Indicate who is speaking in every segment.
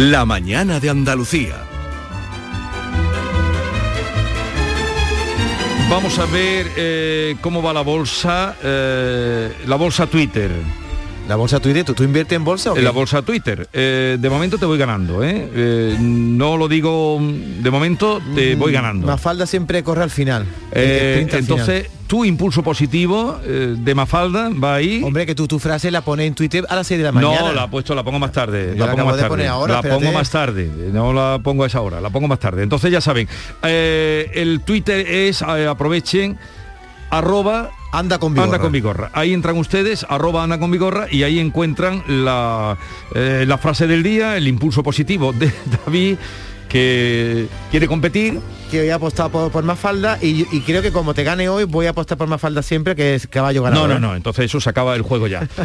Speaker 1: La mañana de Andalucía.
Speaker 2: Vamos a ver eh, cómo va la bolsa, eh, la bolsa Twitter.
Speaker 3: La bolsa Twitter, ¿tú, tú inviertes en bolsa o
Speaker 2: En la bolsa Twitter. Eh, de momento te voy ganando, ¿eh? Eh, No lo digo de momento, te voy ganando.
Speaker 3: Mafalda siempre corre al final.
Speaker 2: Eh, entonces, tu impulso positivo de Mafalda va ahí.
Speaker 3: Hombre, que tú tu frase la pones en Twitter a las 6 de la mañana.
Speaker 2: No, la he puesto, la pongo más tarde.
Speaker 3: Yo
Speaker 2: la
Speaker 3: la
Speaker 2: pongo más
Speaker 3: de
Speaker 2: tarde.
Speaker 3: poner ahora,
Speaker 2: la
Speaker 3: espérate.
Speaker 2: pongo más tarde. No la pongo a esa hora, la pongo más tarde. Entonces ya saben, el Twitter es, aprovechen, arroba
Speaker 3: Anda con Vigorra.
Speaker 2: Anda con Vigorra. Ahí entran ustedes, arroba anda con Vigorra, y ahí encuentran la, eh, la frase del día, el impulso positivo de David, que quiere competir.
Speaker 3: Que voy a apostar por, por Mafalda y, y creo que como te gane hoy voy a apostar por Mafalda siempre que es caballo ganador.
Speaker 2: No, no, no, entonces eso se acaba el juego ya.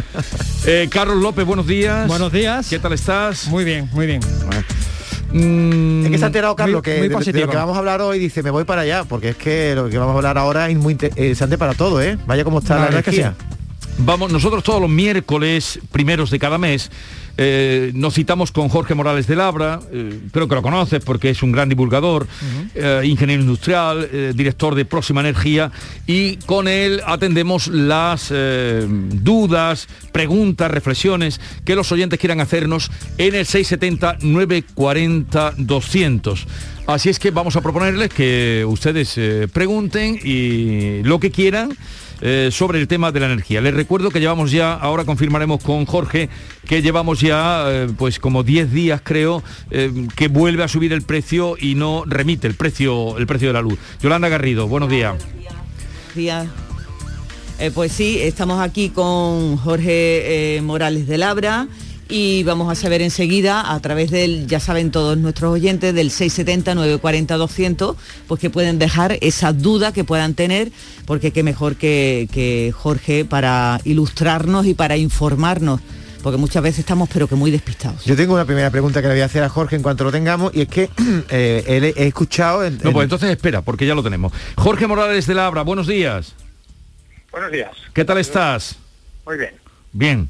Speaker 2: Eh, Carlos López, buenos días.
Speaker 4: Buenos días.
Speaker 2: ¿Qué tal estás?
Speaker 4: Muy bien, muy bien.
Speaker 2: Mm,
Speaker 3: Es que se ha enterado Carlos
Speaker 4: Muy-
Speaker 3: que
Speaker 4: muy
Speaker 3: de- lo que vamos a hablar hoy dice me voy para allá porque es que lo que vamos a hablar ahora es muy interesante para todo, ¿eh? Vaya como está
Speaker 4: La
Speaker 3: la,
Speaker 4: es que.
Speaker 2: Vamos, nosotros todos los miércoles primeros de cada mes eh, nos citamos con Jorge Morales de Labra, eh, creo que lo conoces porque es un gran divulgador, eh, ingeniero industrial, eh, director de Próxima Energía, y con él atendemos las dudas, preguntas, reflexiones que los oyentes quieran hacernos en el 670-940-200. Así es que vamos a proponerles que ustedes pregunten y lo que quieran eh, sobre el tema de la energía. Les recuerdo que llevamos ya, ahora confirmaremos con Jorge, que llevamos ya eh, pues como 10 días creo, eh, que vuelve a subir el precio y no remite el precio, el precio de la luz. Yolanda Garrido, buenos días.
Speaker 5: días. Eh, pues sí, estamos aquí con Jorge eh, Morales de Labra y vamos a saber enseguida a través del, ya saben todos nuestros oyentes, del 670-940-200, pues que pueden dejar esa duda que puedan tener, porque qué mejor que, que Jorge para ilustrarnos y para informarnos, porque muchas veces estamos pero que muy despistados.
Speaker 3: Yo tengo una primera pregunta que le voy a hacer a Jorge en cuanto lo tengamos y es que eh, él- he escuchado en-
Speaker 2: No,
Speaker 3: en-
Speaker 2: pues entonces espera, porque ya lo tenemos. Jorge Morales de Labra, buenos días.
Speaker 6: Buenos días.
Speaker 2: ¿Qué tal estás?
Speaker 6: Muy bien.
Speaker 2: Bien.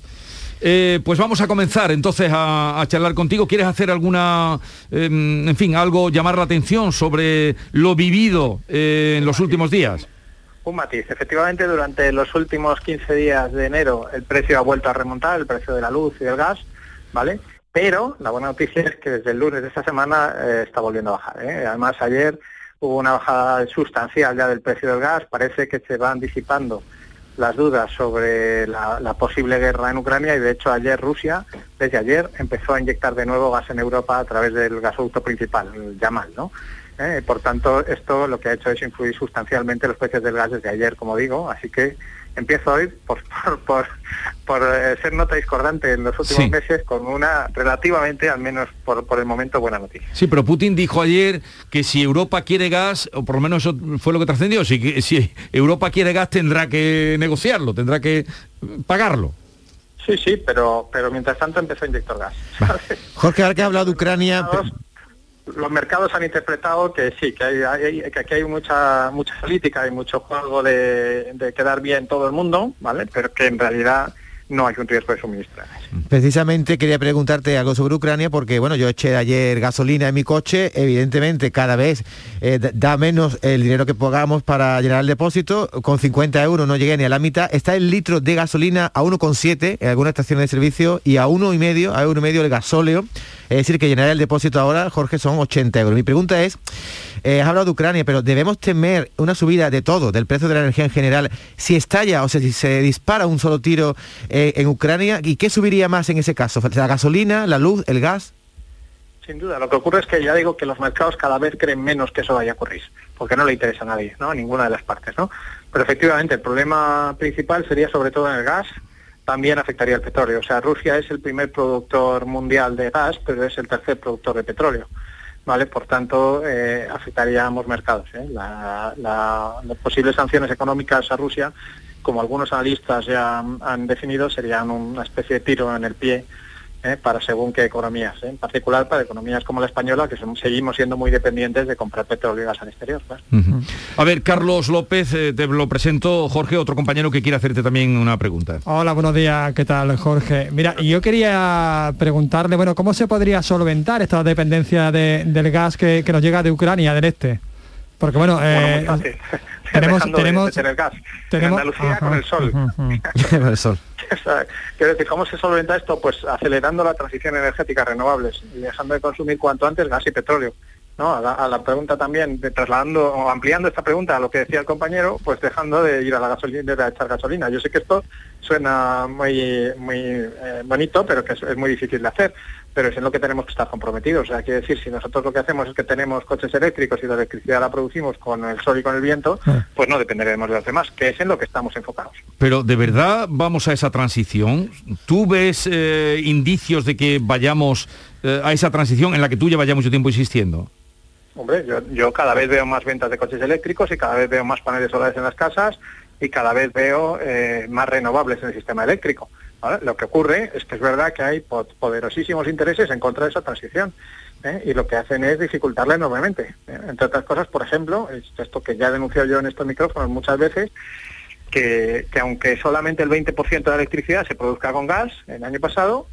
Speaker 2: Eh, pues vamos a comenzar entonces a, a charlar contigo. ¿Quieres hacer alguna, em, en fin, algo, llamar la atención sobre lo vivido eh, en los últimos días?
Speaker 6: Un matiz. Efectivamente, durante los últimos 15 días de enero el precio ha vuelto a remontar, el precio de la luz y del gas, ¿vale? Pero la buena noticia es que desde el lunes de esta semana eh, está volviendo a bajar. ¿eh? Además, ayer hubo una bajada sustancial ya del precio del gas. Parece que se van disipando las dudas sobre la, la posible guerra en Ucrania y de hecho ayer Rusia, desde ayer, empezó a inyectar de nuevo gas en Europa a través del gasoducto principal, el Yamal, ¿no? Eh, por tanto, esto lo que ha hecho es influir sustancialmente los precios del gas desde ayer, como digo, así que empiezo hoy por, por, por, por, eh, ser nota discordante en los últimos
Speaker 2: Sí.
Speaker 6: meses con una relativamente, al menos por, por el momento, buena noticia.
Speaker 2: Sí, pero Putin dijo ayer que si Europa quiere gas, o por lo menos eso fue lo que trascendió, si, que- si Europa quiere gas tendrá que negociarlo, tendrá que eh, pagarlo.
Speaker 6: Sí, sí, pero, pero mientras tanto empezó a inyectar gas.
Speaker 3: Jorge, ahora que has hablado de Ucrania,
Speaker 6: Los mercados- han interpretado que sí, que, hay, hay- que aquí hay mucha mucha política y mucho juego de, de quedar bien todo el mundo, ¿vale? Pero que en realidad no hay un riesgo de suministro.
Speaker 3: Precisamente quería preguntarte algo sobre Ucrania porque, bueno, yo eché ayer gasolina en mi coche, evidentemente cada vez eh, da menos el dinero que pagamos para llenar el depósito, con 50 euros no llegué ni a la mitad, está el litro de gasolina a 1,7 en algunas estaciones de servicio y a 1,5, a euro y medio el gasóleo, es decir, que llenar el depósito ahora, Jorge, son 80 euros. Mi pregunta es, eh, has hablado de Ucrania, pero ¿debemos temer una subida de todo, del precio de la energía en general, si estalla, o sea, si se dispara un solo tiro en Ucrania? ¿Y qué subiría más en ese caso? ¿La gasolina, la luz, el gas?
Speaker 6: Sin duda, lo que ocurre es que ya digo que los mercados cada vez creen menos que eso vaya a ocurrir, porque no le interesa a nadie, ¿no? A ninguna de las partes, ¿no? Pero efectivamente, el problema principal sería sobre todo en el gas, también afectaría el petróleo. O sea, Rusia es el primer productor mundial de gas, pero es el tercer productor de petróleo. ¿vale? Por tanto, eh, mercados. ¿eh? las posibles sanciones económicas a Rusia, como algunos analistas ya han definido, serían una especie de tiro en el pie ¿eh? para según qué economías, ¿eh? en particular para economías como la española, que seguimos siendo muy dependientes de comprar petróleo y gas al exterior.
Speaker 2: A ver, Carlos López, eh, te lo presento, Jorge, otro compañero que quiere hacerte también una pregunta.
Speaker 4: Hola, buenos días, ¿qué tal, Jorge? Mira, yo quería preguntarle, bueno, ¿cómo se podría solventar esta dependencia del gas que, nos llega de Ucrania, del este? Porque bueno,
Speaker 6: tenemos, tenemos, tener gas. Tenemos, en Andalucía con el sol. con el sol. Quiero decir, ¿cómo se solventa esto? Pues acelerando la transición energética renovables y dejando de consumir cuanto antes gas y petróleo. ¿No? A la, pregunta también, de, trasladando o ampliando esta pregunta a lo que decía el compañero, pues dejando de ir a la gasolina, de echar gasolina. Yo sé que esto suena muy, muy eh, bonito, pero que es, muy difícil de hacer pero es en lo que tenemos que estar comprometidos. O sea, quiere decir, si nosotros lo que hacemos es que tenemos coches eléctricos y la electricidad la producimos con el sol y con el viento, ah. pues no dependeremos de los demás, que es en lo que estamos enfocados.
Speaker 2: Pero de verdad vamos a esa transición. ¿Tú ves eh, indicios de que vayamos eh, a esa transición en la que tú llevas ya mucho tiempo insistiendo?
Speaker 6: Hombre, yo, cada vez veo más ventas de coches eléctricos y cada vez veo más paneles solares en las casas y cada vez veo eh, más renovables en el sistema eléctrico. Lo que ocurre es que es verdad que hay poderosísimos intereses en contra de esa transición ¿eh? y lo que hacen es dificultarla enormemente. ¿eh? Entre otras cosas, por ejemplo, esto que ya he denunciado yo en estos micrófonos muchas veces, que, aunque solamente el 20% de la electricidad se produzca con gas el año pasado,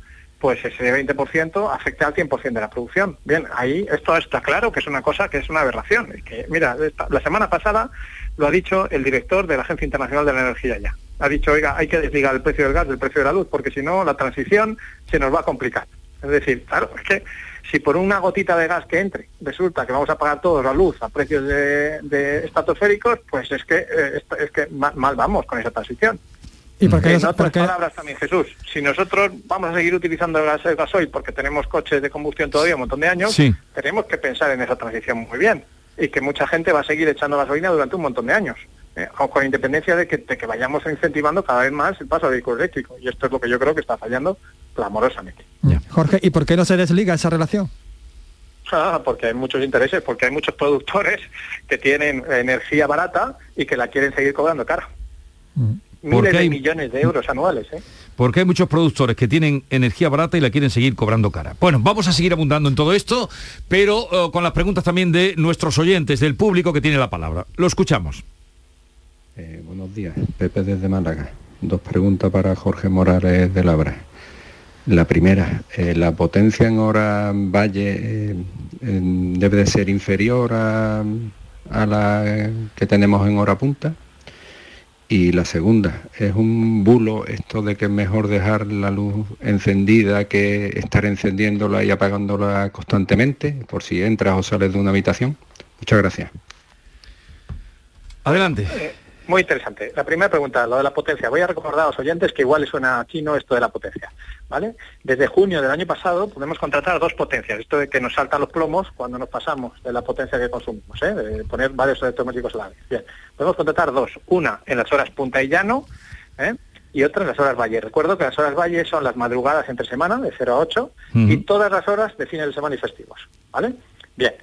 Speaker 6: pues ese 20% afecta al 100% de la producción. Bien, ahí esto está claro que es una cosa que es una aberración. que, mira, la semana pasada lo ha dicho el director de la Agencia Internacional de la Energía ya ha dicho, oiga, hay que desligar el precio del gas del precio de la luz, porque si no, la transición se nos va a complicar. Es decir, claro, es que si por una gotita de gas que entre resulta que vamos a pagar todos la luz a precios de, estratosféricos, pues es que, eh, es que mal, vamos con esa transición. ¿Y por qué en otras palabras también, Jesús, si nosotros vamos a seguir utilizando el, gas, el gasoil porque tenemos coches de combustión todavía un montón de años, tenemos que pensar en esa transición muy bien y que mucha gente va a seguir echando gasolina durante un montón de años eh, con independencia de que, que, vayamos incentivando cada vez más el paso al vehículo eléctrico. Y esto es lo que yo creo que está fallando clamorosamente.
Speaker 4: Jorge, ¿y por qué no se desliga esa relación?
Speaker 6: Ah, porque hay muchos intereses, porque hay muchos productores que tienen energía barata y que la quieren seguir cobrando cara. Mm. Miles de millones de euros anuales. ¿eh?
Speaker 2: Porque hay muchos productores que tienen energía barata y la quieren seguir cobrando cara. Bueno, vamos a seguir abundando en todo esto, pero eh, con las preguntas también de nuestros oyentes, del público que tiene la palabra. Lo escuchamos.
Speaker 7: Eh, buenos días, Pepe desde Málaga. Dos preguntas para Jorge Morales de Labra. La primera, eh, ¿la potencia en hora valle eh, debe de ser inferior a, la que tenemos en hora punta? Y la segunda, ¿es un bulo esto de que es mejor dejar la luz encendida que estar encendiéndola y apagándola constantemente por si entras o sales de una habitación? Muchas gracias.
Speaker 2: Adelante.
Speaker 6: Muy interesante. La primera pregunta, lo de la potencia. Voy a recordar a los oyentes que igual les suena chino esto de la potencia. ¿vale? Desde junio del año pasado podemos contratar dos potencias. Esto de que nos saltan los plomos cuando nos pasamos de la potencia que consumimos, ¿eh? de poner varios electrodomésticos a la vez. Bien, podemos contratar dos. Una en las horas punta y llano ¿eh? y otra en las horas valle. Recuerdo que las horas valle son las madrugadas entre semana, de 0 a 8, y todas las horas de fines de semana y festivos. ¿Vale? Bien.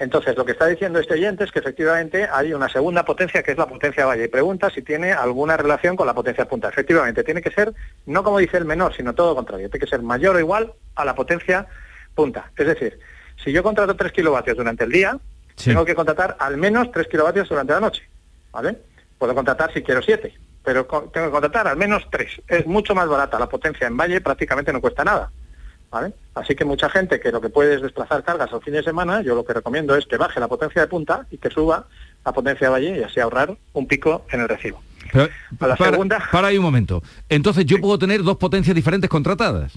Speaker 6: Entonces, lo que está diciendo este oyente es que efectivamente hay una segunda potencia que es la potencia valle y pregunta si tiene alguna relación con la potencia punta. Efectivamente, tiene que ser, no como dice el menor, sino todo lo contrario, tiene que ser mayor o igual a la potencia punta. Es decir, si yo contrato 3 kilovatios durante el día, tengo que contratar al menos 3 kilovatios durante la noche. ¿Vale? Puedo contratar si quiero 7, pero tengo que contratar al menos tres. Es mucho más barata la potencia en valle, prácticamente no cuesta nada. ¿Vale? Así que mucha gente que lo que puede es desplazar cargas al fin de semana, yo lo que recomiendo es que baje la potencia de punta y que suba la potencia de valle y así ahorrar un pico en el recibo.
Speaker 2: Pero,
Speaker 6: A la
Speaker 2: para,
Speaker 6: segunda-
Speaker 2: para ahí un momento. Entonces yo puedo tener dos potencias diferentes contratadas.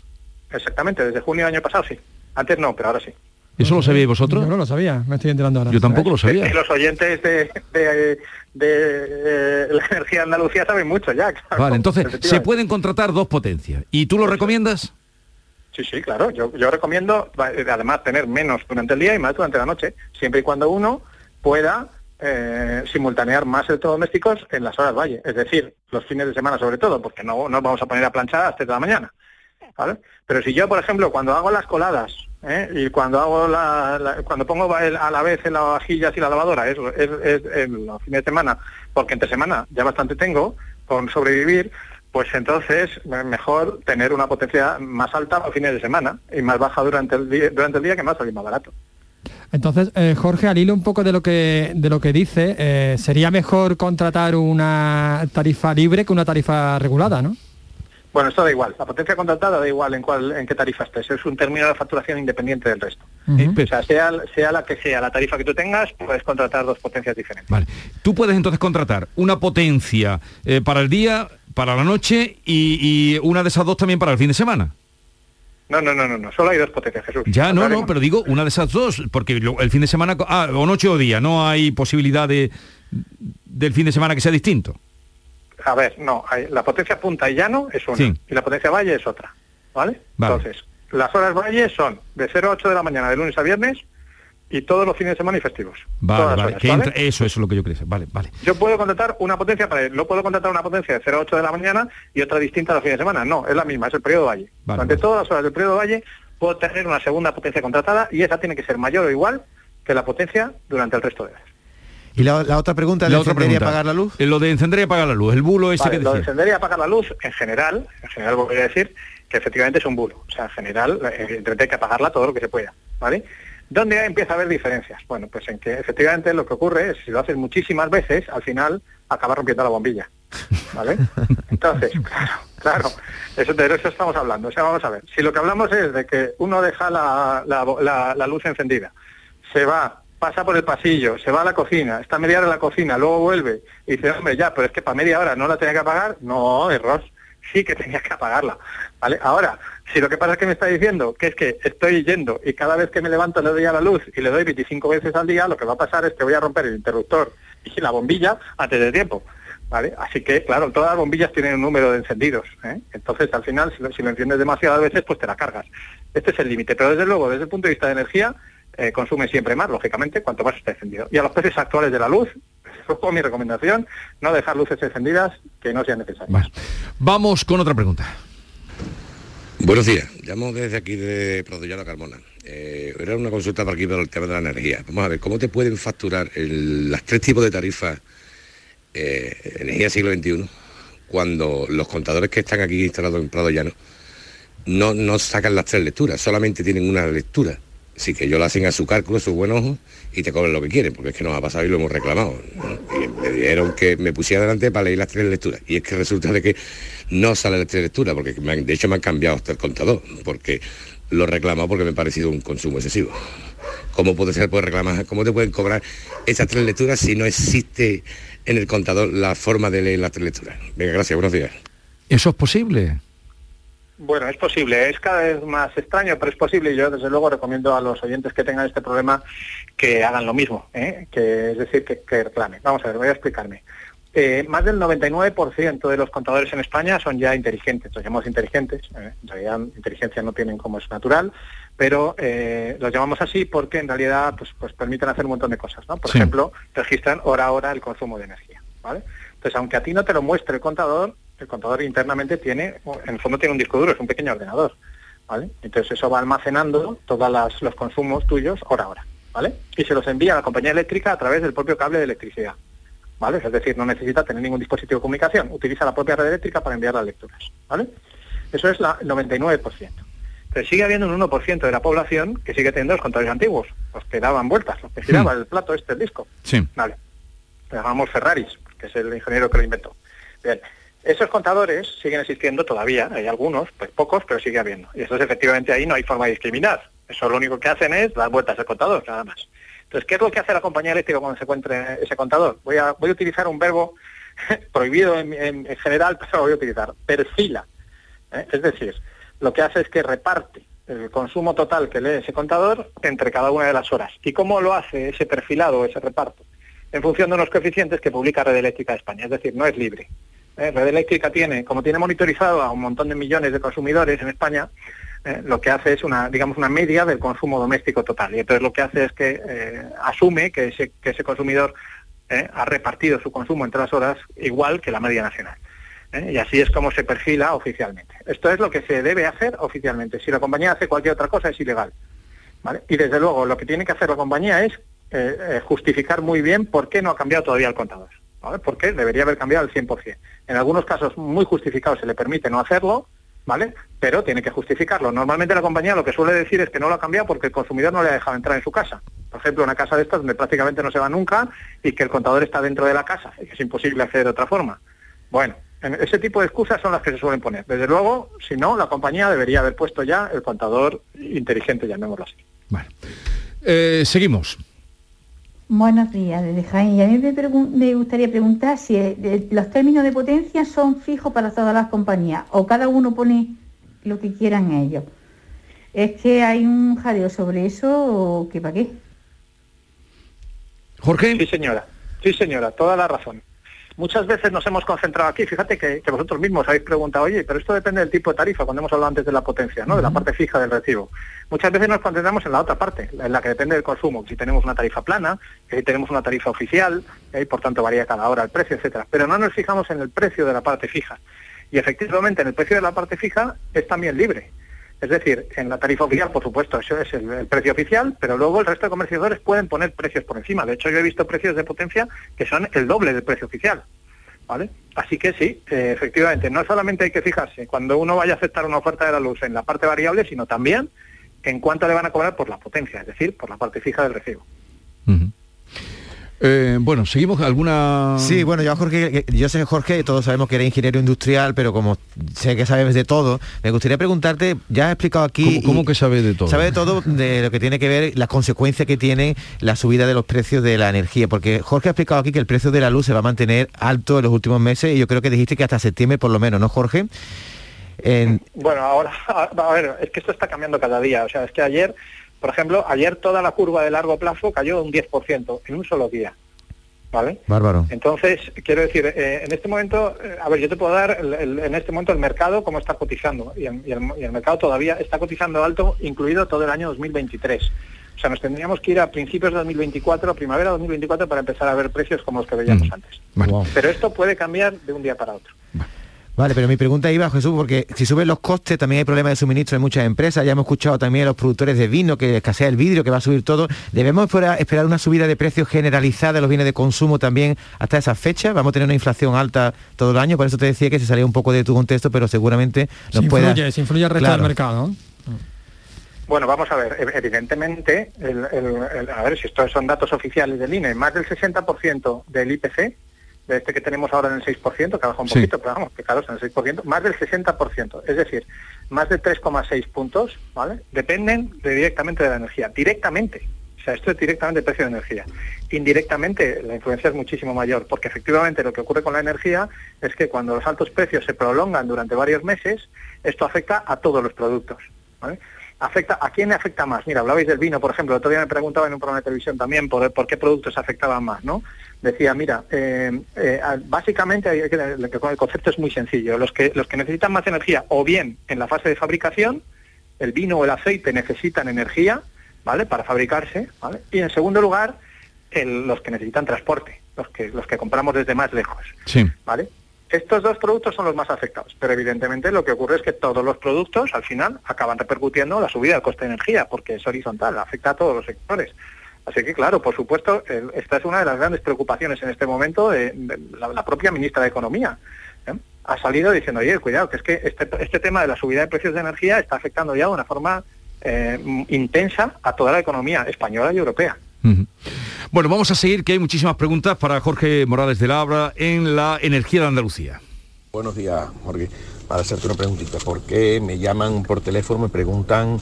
Speaker 6: Exactamente, desde junio del año pasado sí. Antes no, pero ahora sí.
Speaker 2: ¿Eso lo sabíais vosotros?
Speaker 4: Yo no lo sabía, me estoy enterando ahora.
Speaker 2: Yo tampoco lo sabía.
Speaker 6: Y los oyentes de, de- de, eh, la energía de Andalucía saben mucho ya. claro.
Speaker 2: Vale, entonces se pueden contratar dos potencias. ¿Y tú lo recomiendas?
Speaker 6: Sí, sí, claro. Yo, recomiendo, eh, además, tener menos durante el día y más durante la noche, siempre y cuando uno pueda eh, simultanear más electrodomésticos en las horas valle, es decir, los fines de semana sobre todo, porque no nos vamos a poner a planchar a las 3 de la mañana. ¿vale? Pero si yo, por ejemplo, cuando hago las coladas ¿eh? y cuando hago la, cuando pongo a la vez en las vajillas y la lavadora, es, es, es en los fines de semana, porque entre semana ya bastante tengo con sobrevivir, pues entonces me- mejor tener una potencia más alta a fines de semana y más baja durante el día, durante el día que más salir más barato.
Speaker 4: Entonces, eh, Jorge, al hilo un poco de lo que de lo que dice, eh, sería mejor contratar una tarifa libre que una tarifa regulada, ¿no?
Speaker 6: Bueno, esto da igual. La potencia contratada da igual en cuál, en qué tarifa estés. Es un término de facturación independiente del resto. O sea, sea, sea la que sea la tarifa que tú tengas, puedes contratar dos potencias diferentes.
Speaker 2: Vale. Tú puedes entonces contratar una potencia eh, para el día, para la noche y, y una de esas dos también para el fin de semana.
Speaker 6: No, no, no, no, no. Solo hay dos potencias, Jesús.
Speaker 2: Ya, no, no, pero digo una de esas dos, porque el fin de semana, ah, o noche o día, no hay posibilidad de del fin de semana que sea distinto.
Speaker 6: A ver, no. hay- la potencia punta y llano es una.
Speaker 2: Sí.
Speaker 6: Y la potencia valle es otra. ¿Vale?
Speaker 2: Vale.
Speaker 6: Entonces, las horas valle son de 0 a 8 de la mañana, de lunes a viernes, y todos los fines de semana y festivos.
Speaker 2: Vale, vale,
Speaker 6: horas,
Speaker 2: que
Speaker 6: ¿vale?
Speaker 2: entra- eso, eso es lo que yo quería. Vale, vale.
Speaker 6: Yo puedo contratar una potencia para él. No puedo contratar una potencia de 0 a 8 de la mañana y otra distinta los fines de semana. No, es la misma, es el periodo valle.
Speaker 2: Vale,
Speaker 6: Durante
Speaker 2: vale.
Speaker 6: todas las horas del periodo valle puedo tener una segunda potencia contratada y esa tiene que ser mayor o igual que la potencia durante el resto de horas.
Speaker 3: Y la, la otra pregunta,
Speaker 2: La
Speaker 3: ¿le
Speaker 2: otra pregunta.
Speaker 3: apagar la luz?
Speaker 2: Eh, Lo de encender y apagar la luz, el bulo ese
Speaker 6: Vale,
Speaker 2: que
Speaker 6: lo de encender y apagar la luz, en general, en general voy a decir que efectivamente es un bulo. O sea, en general, eh, hay que apagarla todo lo que se pueda, ¿vale? ¿Dónde empieza a haber diferencias? Bueno, pues en que efectivamente lo que ocurre es, si lo haces muchísimas veces, al final acabas rompiendo la bombilla, ¿vale? Entonces, claro, claro, eso, de eso estamos hablando. O sea, vamos a ver, si lo que hablamos es de que uno deja la, la- la- la luz encendida, se va, pasa por el pasillo, se va a la cocina, está media hora en la cocina, luego vuelve y dice, hombre, ya, pero es que para media hora no la tenía que apagar. No, error, sí que tenía que apagarla. ¿vale? Ahora, si lo que pasa es que me está diciendo que es que estoy yendo y cada vez que me levanto le doy a la luz y le doy 25 veces al día, lo que va a pasar es que voy a romper el interruptor y la bombilla antes de tiempo. ¿Vale? Así que, claro, todas las bombillas tienen un número de encendidos. ¿eh? Entonces, al final, si lo, si lo enciendes demasiadas veces, pues te la cargas. Este es el límite. Pero desde luego, desde el punto de vista de energía, eh, consume siempre más, lógicamente, cuanto más esté encendido. Y a los precios actuales de la luz, es mi recomendación, no dejar luces encendidas que no sean necesarias.
Speaker 2: Vamos con otra pregunta.
Speaker 8: Buenos días, llamo desde aquí de Prodollano Carmona. Eh, era una consulta para aquí para el tema de la energía. Vamos a ver, ¿cómo te pueden facturar las tres tipos de tarifas eh, energía siglo XXI cuando los contadores que están aquí instalados en Prado Llano no, no sacan las tres lecturas, solamente tienen una lectura? Así que ellos lo hacen a su cálculo, su buen ojo, y te cobran lo que quieren, porque es que nos ha pasado y lo hemos reclamado. me dijeron que me pusiera delante para leer las tres lecturas. Y es que resulta de que no sale las tres lecturas, porque me han- de hecho me han cambiado hasta el contador, porque lo he reclamado porque me ha parecido un consumo excesivo. ¿Cómo puede ser puede reclamar? ¿Cómo te pueden cobrar esas tres lecturas si no existe en el contador la forma de leer las tres lecturas? Venga, gracias, buenos días.
Speaker 2: ¿Eso es posible?
Speaker 6: Bueno, es posible, es cada vez más extraño, pero es posible y yo desde luego recomiendo a los oyentes que tengan este problema que hagan lo mismo, ¿eh? que es decir, que, que reclamen. Vamos a ver, voy a explicarme. Eh, más del 99% de los contadores en España son ya inteligentes, los llamamos inteligentes, ¿eh? en realidad inteligencia no tienen como es natural, pero eh, los llamamos así porque en realidad pues, pues permiten hacer un montón de cosas, ¿no? Por
Speaker 2: Sí.
Speaker 6: ejemplo, registran hora a hora el consumo de energía, ¿vale? Entonces, aunque a ti no te lo muestre el contador, el contador internamente tiene, en el fondo tiene un disco duro, es un pequeño ordenador, ¿vale? Entonces eso va almacenando todos los consumos tuyos hora a hora, ¿vale? Y se los envía a la compañía eléctrica a través del propio cable de electricidad, ¿vale? Es decir, no necesita tener ningún dispositivo de comunicación, utiliza la propia red eléctrica para enviar las lecturas, ¿vale? Eso es la, el 99%. Pero sigue habiendo un 1% de la población que sigue teniendo los contadores antiguos, los que daban vueltas, los que giraba el plato este, el disco.
Speaker 2: Sí.
Speaker 6: Vale. Le llamamos Ferraris, que es el ingeniero que lo inventó. Bien, esos contadores siguen existiendo todavía, hay algunos, pues pocos, pero sigue habiendo. Y eso es efectivamente ahí no hay forma de discriminar. Eso lo único que hacen es dar vueltas al contador, nada más. Entonces, ¿qué es lo que hace la compañía eléctrica cuando se encuentre ese contador? Voy a, utilizar un verbo prohibido en, general, pero lo voy a utilizar. Perfila. ¿eh? Es decir, lo que hace es que reparte el consumo total que lee ese contador entre cada una de las horas. ¿Y cómo lo hace ese perfilado, ese reparto? En función de unos coeficientes que publica Red Eléctrica de España, es decir, no es libre. ¿eh? Red Eléctrica tiene, como tiene monitorizado a un montón de millones de consumidores en España, ¿eh? lo que hace es una, digamos, una media del consumo doméstico total. Y entonces lo que hace es que eh, asume que ese, que ese consumidor ha repartido su consumo entre las horas igual que la media nacional. Y así es como se perfila oficialmente. Esto es lo que se debe hacer oficialmente. Si la compañía hace cualquier otra cosa es ilegal. Y desde luego lo que tiene que hacer la compañía es justificar muy bien por qué no ha cambiado todavía el contador. ¿vale? Porque debería haber cambiado al 100%. En algunos casos muy justificados se le permite no hacerlo, ¿vale? Pero tiene que justificarlo. Normalmente la compañía lo que suele decir es que no lo ha cambiado porque el consumidor no le ha dejado entrar en su casa. Por ejemplo, una casa de estas donde prácticamente no se va nunca y que el contador está dentro de la casa y que es imposible acceder de otra forma. Bueno, ese tipo de excusas son las que se suelen poner. Desde luego, si no, la compañía debería haber puesto ya el contador inteligente, llamémoslo así.
Speaker 2: Bueno, eh, seguimos.
Speaker 9: Buenos días, desde Jaén. Y a mí me, gustaría preguntar si eh, los términos de potencia son fijos para todas las compañías o cada uno pone lo que quieran ellos. ¿Es que hay un jaleo sobre eso o qué para qué?
Speaker 2: Jorge.
Speaker 6: Sí, señora. Sí, señora, toda la razón muchas veces nos hemos concentrado aquí, fíjate que, vosotros mismos habéis preguntado, oye, pero esto depende del tipo de tarifa, cuando hemos hablado antes de la potencia, ¿no? De la parte fija del recibo. Muchas veces nos concentramos en la otra parte, en la que depende del consumo, si tenemos una tarifa plana, si tenemos una tarifa oficial, y por tanto varía cada hora el precio, etcétera. Pero no nos fijamos en el precio de la parte fija. Y efectivamente en el precio de la parte fija es también libre. Es decir, en la tarifa oficial, por supuesto, eso es el, precio oficial, pero luego el resto de comerciadores pueden poner precios por encima. De hecho, yo he visto precios de potencia que son el doble del precio oficial. ¿Vale? Así que sí, eh, efectivamente, no solamente hay que fijarse cuando uno vaya a aceptar una oferta de la luz en la parte variable, sino también en cuánto le van a cobrar por la potencia, es decir, por la parte fija del recibo.
Speaker 2: Eh, bueno, seguimos alguna.
Speaker 3: Sí, bueno, yo Jorge, yo sé Jorge, todos sabemos que eres ingeniero industrial, pero como sé que sabes de todo, me gustaría preguntarte, ya has explicado aquí.
Speaker 2: ¿Cómo, que sabes de todo?
Speaker 3: Sabe de todo de lo que tiene que ver las consecuencias que tiene la subida de los precios de la energía, porque Jorge ha explicado aquí que el precio de la luz se va a mantener alto en los últimos meses y yo creo que dijiste que hasta septiembre por lo menos, ¿no, Jorge?
Speaker 6: Bueno, ahora, a ver, es que esto está cambiando cada día, o sea, es que ayer por ejemplo, ayer toda la curva de largo plazo cayó un 10% en un solo día. ¿Vale?
Speaker 3: Bárbaro.
Speaker 6: Entonces, quiero decir, eh, en este momento, eh, a ver, yo te puedo dar en este momento el mercado cómo está cotizando. Y, el, mercado todavía está cotizando alto, incluido todo el año 2023. O sea, nos tendríamos que ir a principios de 2024, primavera de 2024, para empezar a ver precios como los que veíamos mm. antes. Pero esto puede cambiar de un día para otro.
Speaker 3: Vale, pero mi pregunta iba, Jesús, porque si suben los costes también hay problemas de suministro en muchas empresas. Ya hemos escuchado también a los productores de vino que escasea el vidrio, que va a subir todo. ¿Debemos esperar una subida de precios generalizada de los bienes de consumo también hasta esa fecha? ¿Vamos a tener una inflación alta todo el año? Por eso te decía que se salía un poco de tu contexto, pero seguramente nos puede...
Speaker 4: Influye, se influye al resto del mercado.
Speaker 6: Bueno, vamos a ver, evidentemente, a ver si estos son datos oficiales del INE, más del 60% del IPC de este que tenemos ahora en el 6%, que baja un poquito, pero vamos, que claro, en el 6%, más del 60%, es decir, más de 3,6 puntos, ¿vale? Dependen directamente de la energía, directamente. O sea, esto es directamente el precio de energía. Indirectamente la influencia es muchísimo mayor, porque efectivamente lo que ocurre con la energía es que cuando los altos precios se prolongan durante varios meses, esto afecta a todos los productos. ¿vale? afecta ¿A quién le afecta más? Mira, hablabais del vino, por ejemplo. El otro día me preguntaba en un programa de televisión también por, por qué productos afectaban más, ¿no? Decía, mira, eh, eh, básicamente el concepto es muy sencillo. Los que, los que necesitan más energía, o bien en la fase de fabricación, el vino o el aceite necesitan energía, ¿vale? Para fabricarse, ¿vale? Y en segundo lugar, los que necesitan transporte, los que, los que compramos desde más lejos,
Speaker 2: sí.
Speaker 6: ¿vale? Estos dos productos son los más afectados, pero evidentemente lo que ocurre es que todos los productos al final acaban repercutiendo la subida del coste de energía, porque es horizontal, afecta a todos los sectores. Así que claro, por supuesto, esta es una de las grandes preocupaciones en este momento de, la, propia ministra de Economía. ¿eh? Ha salido diciendo, oye, cuidado, que es que este, este, tema de la subida de precios de energía está afectando ya de una forma eh, intensa a toda la economía española y europea.
Speaker 2: Bueno, vamos a seguir, que hay muchísimas preguntas para Jorge Morales de Labra en la energía de Andalucía.
Speaker 10: Buenos días, Jorge. Para hacerte una preguntita, ¿por qué me llaman por teléfono, me preguntan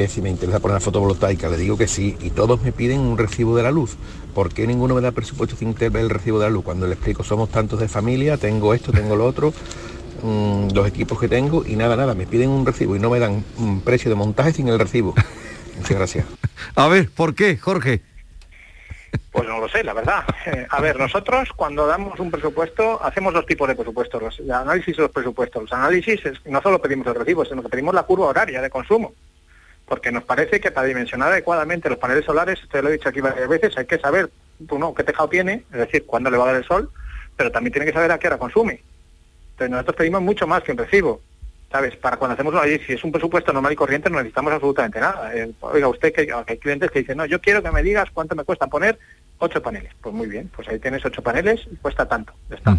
Speaker 10: que si me interesa poner la fotovoltaica? Le digo que sí, y todos me piden un recibo de la luz. ¿Por qué ninguno me da presupuesto sin ver el recibo de la luz? Cuando le explico, somos tantos de familia, tengo esto, tengo lo otro, mm, los equipos que tengo, y nada, nada, me piden un recibo y no me dan un precio de montaje sin el recibo. Muchas gracias.
Speaker 2: A ver, ¿por qué, Jorge?
Speaker 6: Pues no lo sé, la verdad. Eh, a ver, nosotros cuando damos un presupuesto hacemos dos tipos de presupuestos, los el análisis de los presupuestos. Los análisis es, no solo pedimos el recibo, sino que pedimos la curva horaria de consumo. Porque nos parece que para dimensionar adecuadamente los paneles solares, esto lo he dicho aquí varias veces, hay que saber, uno, qué tejado tiene, es decir, cuándo le va a dar el sol, pero también tiene que saber a qué hora consume. Entonces nosotros pedimos mucho más que un recibo. ¿sabes? Para cuando hacemos una si es un presupuesto normal y corriente no necesitamos absolutamente nada. Eh, oiga, usted que, hay clientes que dicen, no, yo quiero que me digas cuánto me cuesta poner ocho paneles. Pues muy bien, pues ahí tienes ocho paneles y cuesta tanto. Ya está.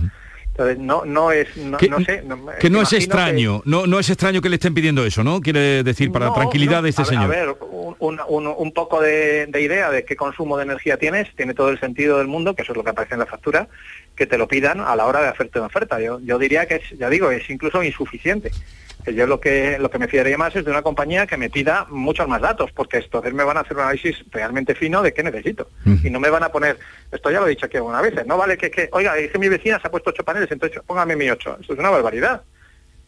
Speaker 6: Entonces no, no es, no,
Speaker 2: que,
Speaker 6: no sé. No,
Speaker 2: que no es extraño, que... no, no es extraño que le estén pidiendo eso, ¿no? Quiere decir, para
Speaker 6: no,
Speaker 2: tranquilidad de este
Speaker 6: a ver,
Speaker 2: señor.
Speaker 6: A ver, un, un, un poco de, de, idea de qué consumo de energía tienes, tiene todo el sentido del mundo, que eso es lo que aparece en la factura, que te lo pidan a la hora de hacerte una oferta. Yo, yo diría que es, ya digo, es incluso insuficiente que yo lo que lo que me fiaría más es de una compañía que me pida muchos más datos, porque entonces me van a hacer un análisis realmente fino de qué necesito.
Speaker 2: Mm.
Speaker 6: Y no me van a poner, esto ya lo he dicho aquí algunas veces, no vale que, que oiga, es que mi vecina se ha puesto ocho paneles, entonces póngame mi ocho. Eso es una barbaridad.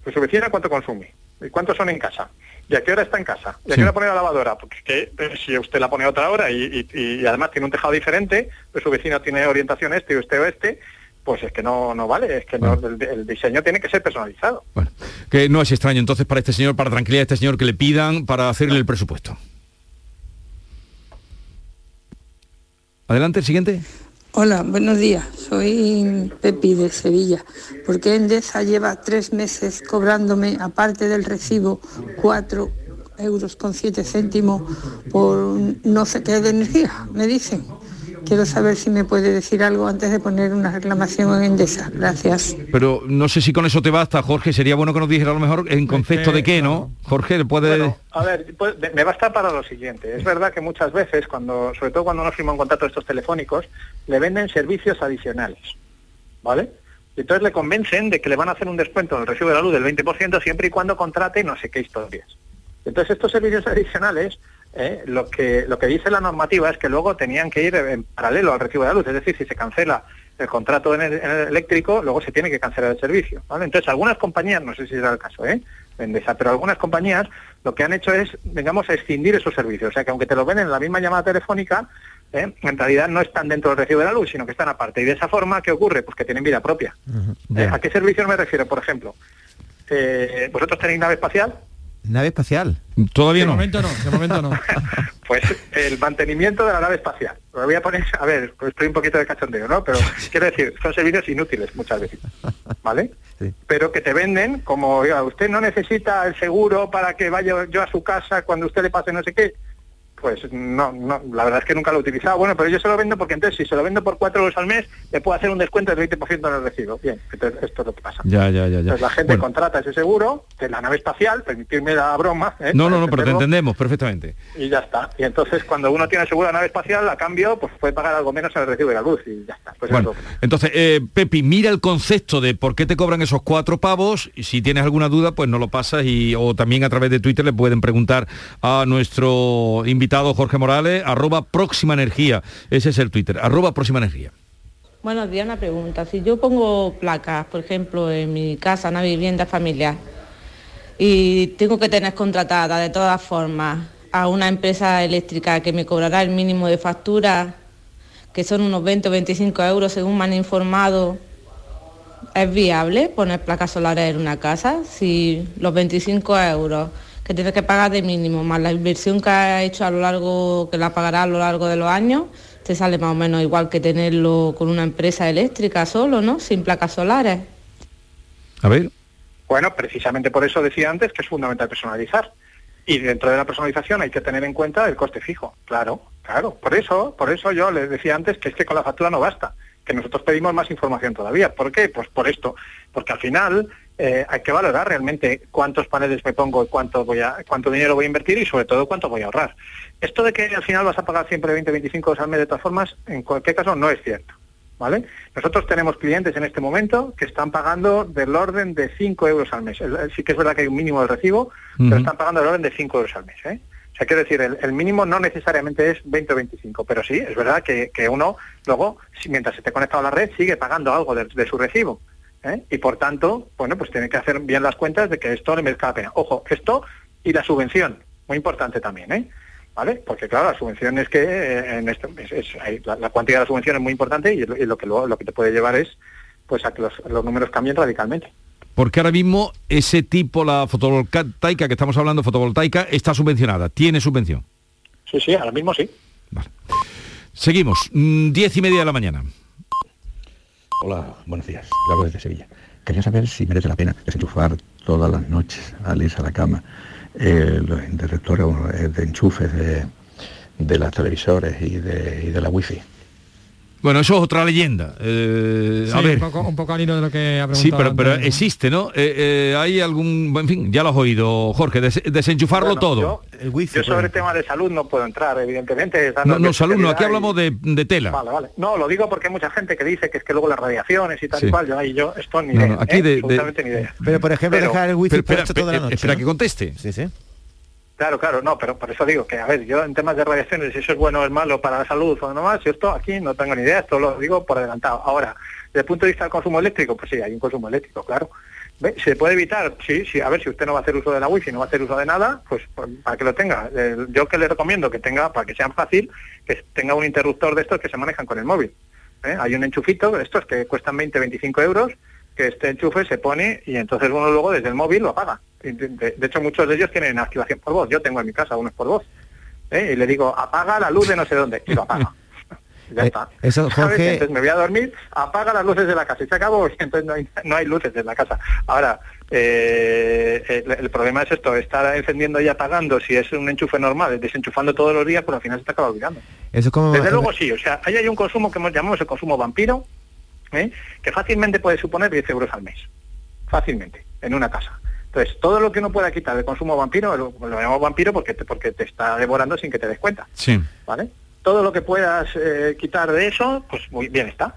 Speaker 6: Pues su vecina cuánto consume, y cuántos son en casa, y a qué hora está en casa, y a qué hora pone la lavadora, porque que si usted la pone a otra hora y, y, y además tiene un tejado diferente, pues su vecina tiene orientación este y usted oeste, pues es que no, no vale, es que no, el, el, diseño tiene que ser personalizado.
Speaker 2: Bueno, que no es extraño entonces para este señor, para tranquilidad de este señor, que le pidan para hacerle el presupuesto. Adelante, el siguiente.
Speaker 11: Hola, buenos días. Soy Pepi de Sevilla. ¿Por qué Endesa lleva tres meses cobrándome, aparte del recibo, cuatro euros con siete céntimos por no sé qué de energía? Me dicen. Quiero saber si me puede decir algo antes de poner una reclamación en Endesa. Gracias.
Speaker 2: Pero no sé si con eso te basta, Jorge. Sería bueno que nos dijera a lo mejor en concepto de qué, ¿no? Jorge, puede...
Speaker 6: Bueno, a ver, pues, me basta para lo siguiente. Es verdad que muchas veces, cuando, sobre todo cuando uno firma un contrato de estos telefónicos, le venden servicios adicionales, ¿vale? Y entonces le convencen de que le van a hacer un descuento en el recibo de la luz del 20% siempre y cuando contrate no sé qué historias. Entonces estos servicios adicionales ¿eh? lo que lo que dice la normativa es que luego tenían que ir en paralelo al recibo de la luz, es decir, si se cancela el contrato en el, en el eléctrico, luego se tiene que cancelar el servicio. ¿vale? Entonces, algunas compañías, no sé si será el caso, ¿eh? Endesa, pero algunas compañías lo que han hecho es, digamos, escindir esos servicios. O sea, que aunque te lo ven en la misma llamada telefónica, ¿eh? en realidad no están dentro del recibo de la luz, sino que están aparte. Y de esa forma, ¿qué ocurre? Pues que tienen vida propia.
Speaker 3: Uh -huh.
Speaker 6: ¿Eh? ¿A qué servicios me refiero? Por ejemplo, eh, ¿vosotros tenéis nave espacial?
Speaker 3: Nave espacial.
Speaker 2: Todavía
Speaker 4: de
Speaker 2: no.
Speaker 4: Momento no. De momento no.
Speaker 6: pues el mantenimiento de la nave espacial. Lo voy a poner, a ver, pues estoy un poquito de cachondeo, ¿no? Pero quiero decir, son servicios inútiles muchas veces, ¿vale?
Speaker 3: Sí.
Speaker 6: Pero que te venden como, oiga, usted no necesita el seguro para que vaya yo a su casa cuando usted le pase no sé qué. Pues no, no, la verdad es que nunca lo he utilizado. Bueno, pero yo se lo vendo porque entonces si se lo vendo por cuatro euros al mes, le puedo hacer un descuento del 20% en el recibo. Bien, entonces esto es lo que pasa.
Speaker 2: Ya, ya, ya. ya.
Speaker 6: Entonces la gente
Speaker 2: Bueno.
Speaker 6: contrata ese seguro de la nave espacial, permitirme la broma. ¿eh?
Speaker 2: No, no, no, pero te entendemos perfectamente.
Speaker 6: Y ya está. Y entonces cuando uno tiene seguro de nave espacial, a cambio, pues puede pagar algo menos en el recibo de la luz y ya está. Pues
Speaker 2: Bueno,
Speaker 6: es
Speaker 2: entonces, eh, Pepi, mira el concepto de por qué te cobran esos cuatro pavos. Y si tienes alguna duda, pues no lo pasas. Y, o también a través de Twitter le pueden preguntar a nuestro invitado Jorge Morales, arroba próxima energía. Ese es el Twitter, arroba próxima energía.
Speaker 12: Buenos días, una pregunta. Si yo pongo placas, por ejemplo, en mi casa, una vivienda familiar, y tengo que tener contratada de todas formas a una empresa eléctrica que me cobrará el mínimo de factura, que son unos 20 o 25 euros según me han informado, ¿es viable poner placas solares en una casa? Si los 25 euros que tienes que pagar de mínimo, más la inversión que has hecho a lo largo, que la pagarás a lo largo de los años, te sale más o menos igual que tenerlo con una empresa eléctrica solo, ¿no? Sin placas solares.
Speaker 2: A ver.
Speaker 6: Bueno, precisamente por eso decía antes que es fundamental personalizar. Y dentro de la personalización hay que tener en cuenta el coste fijo. Claro, claro. Por eso, por eso yo les decía antes que es que con la factura no basta, que nosotros pedimos más información todavía. ¿Por qué? Pues por esto, porque al final eh, hay que valorar realmente cuántos paneles me pongo, y cuánto voy a, cuánto dinero voy a invertir y sobre todo cuánto voy a ahorrar. Esto de que al final vas a pagar siempre 20, 25 euros al mes de todas formas, en cualquier caso no es cierto. ¿vale? Nosotros tenemos clientes en este momento que están pagando del orden de 5 euros al mes. El- el- sí que es verdad que hay un mínimo de recibo, pero están pagando del orden de 5 euros al mes. ¿eh? O sea, quiero decir, el, el mínimo no necesariamente es 20 o 25, pero sí, es verdad que, que uno luego, si- mientras esté conectado a la red, sigue pagando algo de, de su recibo. ¿Eh? Y por tanto, bueno, pues tiene que hacer bien las cuentas de que esto le merezca la pena. Ojo, esto y la subvención, muy importante también, ¿eh? ¿Vale? Porque claro, la subvención es que eh, en esto, es- la, la cuantía de la subvención es muy importante y, lo- y lo que luego- lo que te puede llevar es pues a que los, los números cambien radicalmente.
Speaker 2: Porque ahora mismo ese tipo, la fotovoltaica que estamos hablando, fotovoltaica, está subvencionada, tiene subvención.
Speaker 6: Sí, sí, ahora mismo sí.
Speaker 2: Seguimos, mm, diez y media de la mañana.
Speaker 13: Hola, buenos días. Hablo desde Sevilla. Quería saber si merece la pena desenchufar todas las noches al irse a la cama los interruptores de enchufes de, de las televisores y de la wifi.
Speaker 2: Bueno, eso es otra leyenda. Eh, a ver.
Speaker 4: Un poco, un poco al hilo de lo que ha preguntado
Speaker 2: Sí, pero, pero existe, ¿no? Eh, eh, hay algún, en fin, ya lo has oído, Jorge, des- desenchufarlo
Speaker 6: Bueno,
Speaker 2: todo.
Speaker 6: Yo sobre el tema de salud no puedo entrar, evidentemente.
Speaker 2: No, no, salud, no, aquí
Speaker 6: y-
Speaker 2: hablamos de, de tela.
Speaker 6: Vale, vale. No, lo digo porque hay mucha gente que dice que es que luego las radiaciones y tal
Speaker 2: Sí.
Speaker 6: y cual, yo ahí yo esto ni
Speaker 2: No,
Speaker 6: idea,
Speaker 2: no, aquí
Speaker 6: ¿eh?
Speaker 2: de- de-
Speaker 6: absolutamente ni idea.
Speaker 3: Pero por ejemplo,
Speaker 6: Pero-
Speaker 3: dejar el wifi
Speaker 2: Pero espera,
Speaker 3: toda la noche.
Speaker 2: espera
Speaker 3: ¿no?
Speaker 2: que conteste.
Speaker 3: Sí, sí.
Speaker 6: Claro, claro, no, pero por eso digo que, a ver, yo en temas de radiaciones, si eso es bueno o es malo para la salud o no más, yo esto aquí no tengo ni idea, esto lo digo por adelantado. Ahora, desde el punto de vista del consumo eléctrico, pues sí, hay un consumo eléctrico, claro. ¿Se puede evitar? Sí, sí, a ver, si usted no va a hacer uso de la wifi, no va a hacer uso de nada, pues, pues, para que lo tenga. Yo que le recomiendo que tenga, para que sea fácil, que tenga un interruptor de estos que se manejan con el móvil. ¿eh? Hay un enchufito de estos que cuestan 20, 25 euros, que este enchufe se pone y entonces uno luego desde el móvil lo apaga. De, hecho, muchos de ellos tienen activación por voz. Yo tengo en mi casa unos por voz. ¿eh? Y le digo, apaga la luz de no sé dónde. Y lo apaga. ya está.
Speaker 3: Eh, Eso,
Speaker 6: ¿Sabes?
Speaker 3: Jorge,
Speaker 6: Entonces me voy a dormir, apaga las luces de la casa y se acabó. Y entonces no hay, no hay luces en la casa. Ahora, eh, el, el problema es esto, estar encendiendo y apagando, si es un enchufe normal, desenchufando todos los días, pues al final se te acaba olvidando.
Speaker 3: eso es como...
Speaker 6: Desde luego sí, o sea, ahí hay un consumo que llamamos el consumo vampiro, ¿eh? que fácilmente puede suponer 10 euros al mes, fácilmente, en una casa. Entonces, todo lo que uno pueda quitar de consumo vampiro, lo, lo llamamos vampiro porque te, porque te está devorando sin que te des cuenta,
Speaker 2: Sí.
Speaker 6: ¿vale? Todo lo que puedas eh, quitar de eso, pues muy bien está.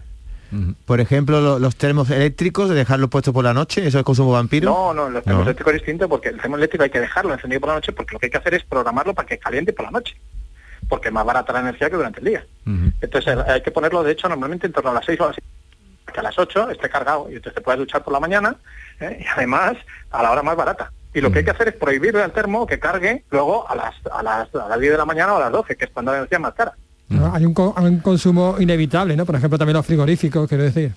Speaker 3: Por ejemplo, lo- los termos eléctricos, de dejarlos puestos por la noche, eso es consumo vampiro.
Speaker 6: No, no, los termos
Speaker 3: No.
Speaker 6: eléctricos es distinto porque el termo eléctrico hay que dejarlo encendido por la noche porque lo que hay que hacer es programarlo para que caliente por la noche, porque es más barata la energía que durante el día. Entonces hay que ponerlo, de hecho, normalmente en torno a las 6 o a las 7, que a las 8 esté cargado y entonces te puedes duchar por la mañana ¿eh? y además a la hora más barata. Y lo que hay que hacer es prohibirle al termo que cargue luego a las, a las, a las 10 de la mañana o a las 12, que es cuando la energía es más cara.
Speaker 4: ¿no? Hay un, consumo inevitable, ¿no? Por ejemplo, también los frigoríficos, quiero decir.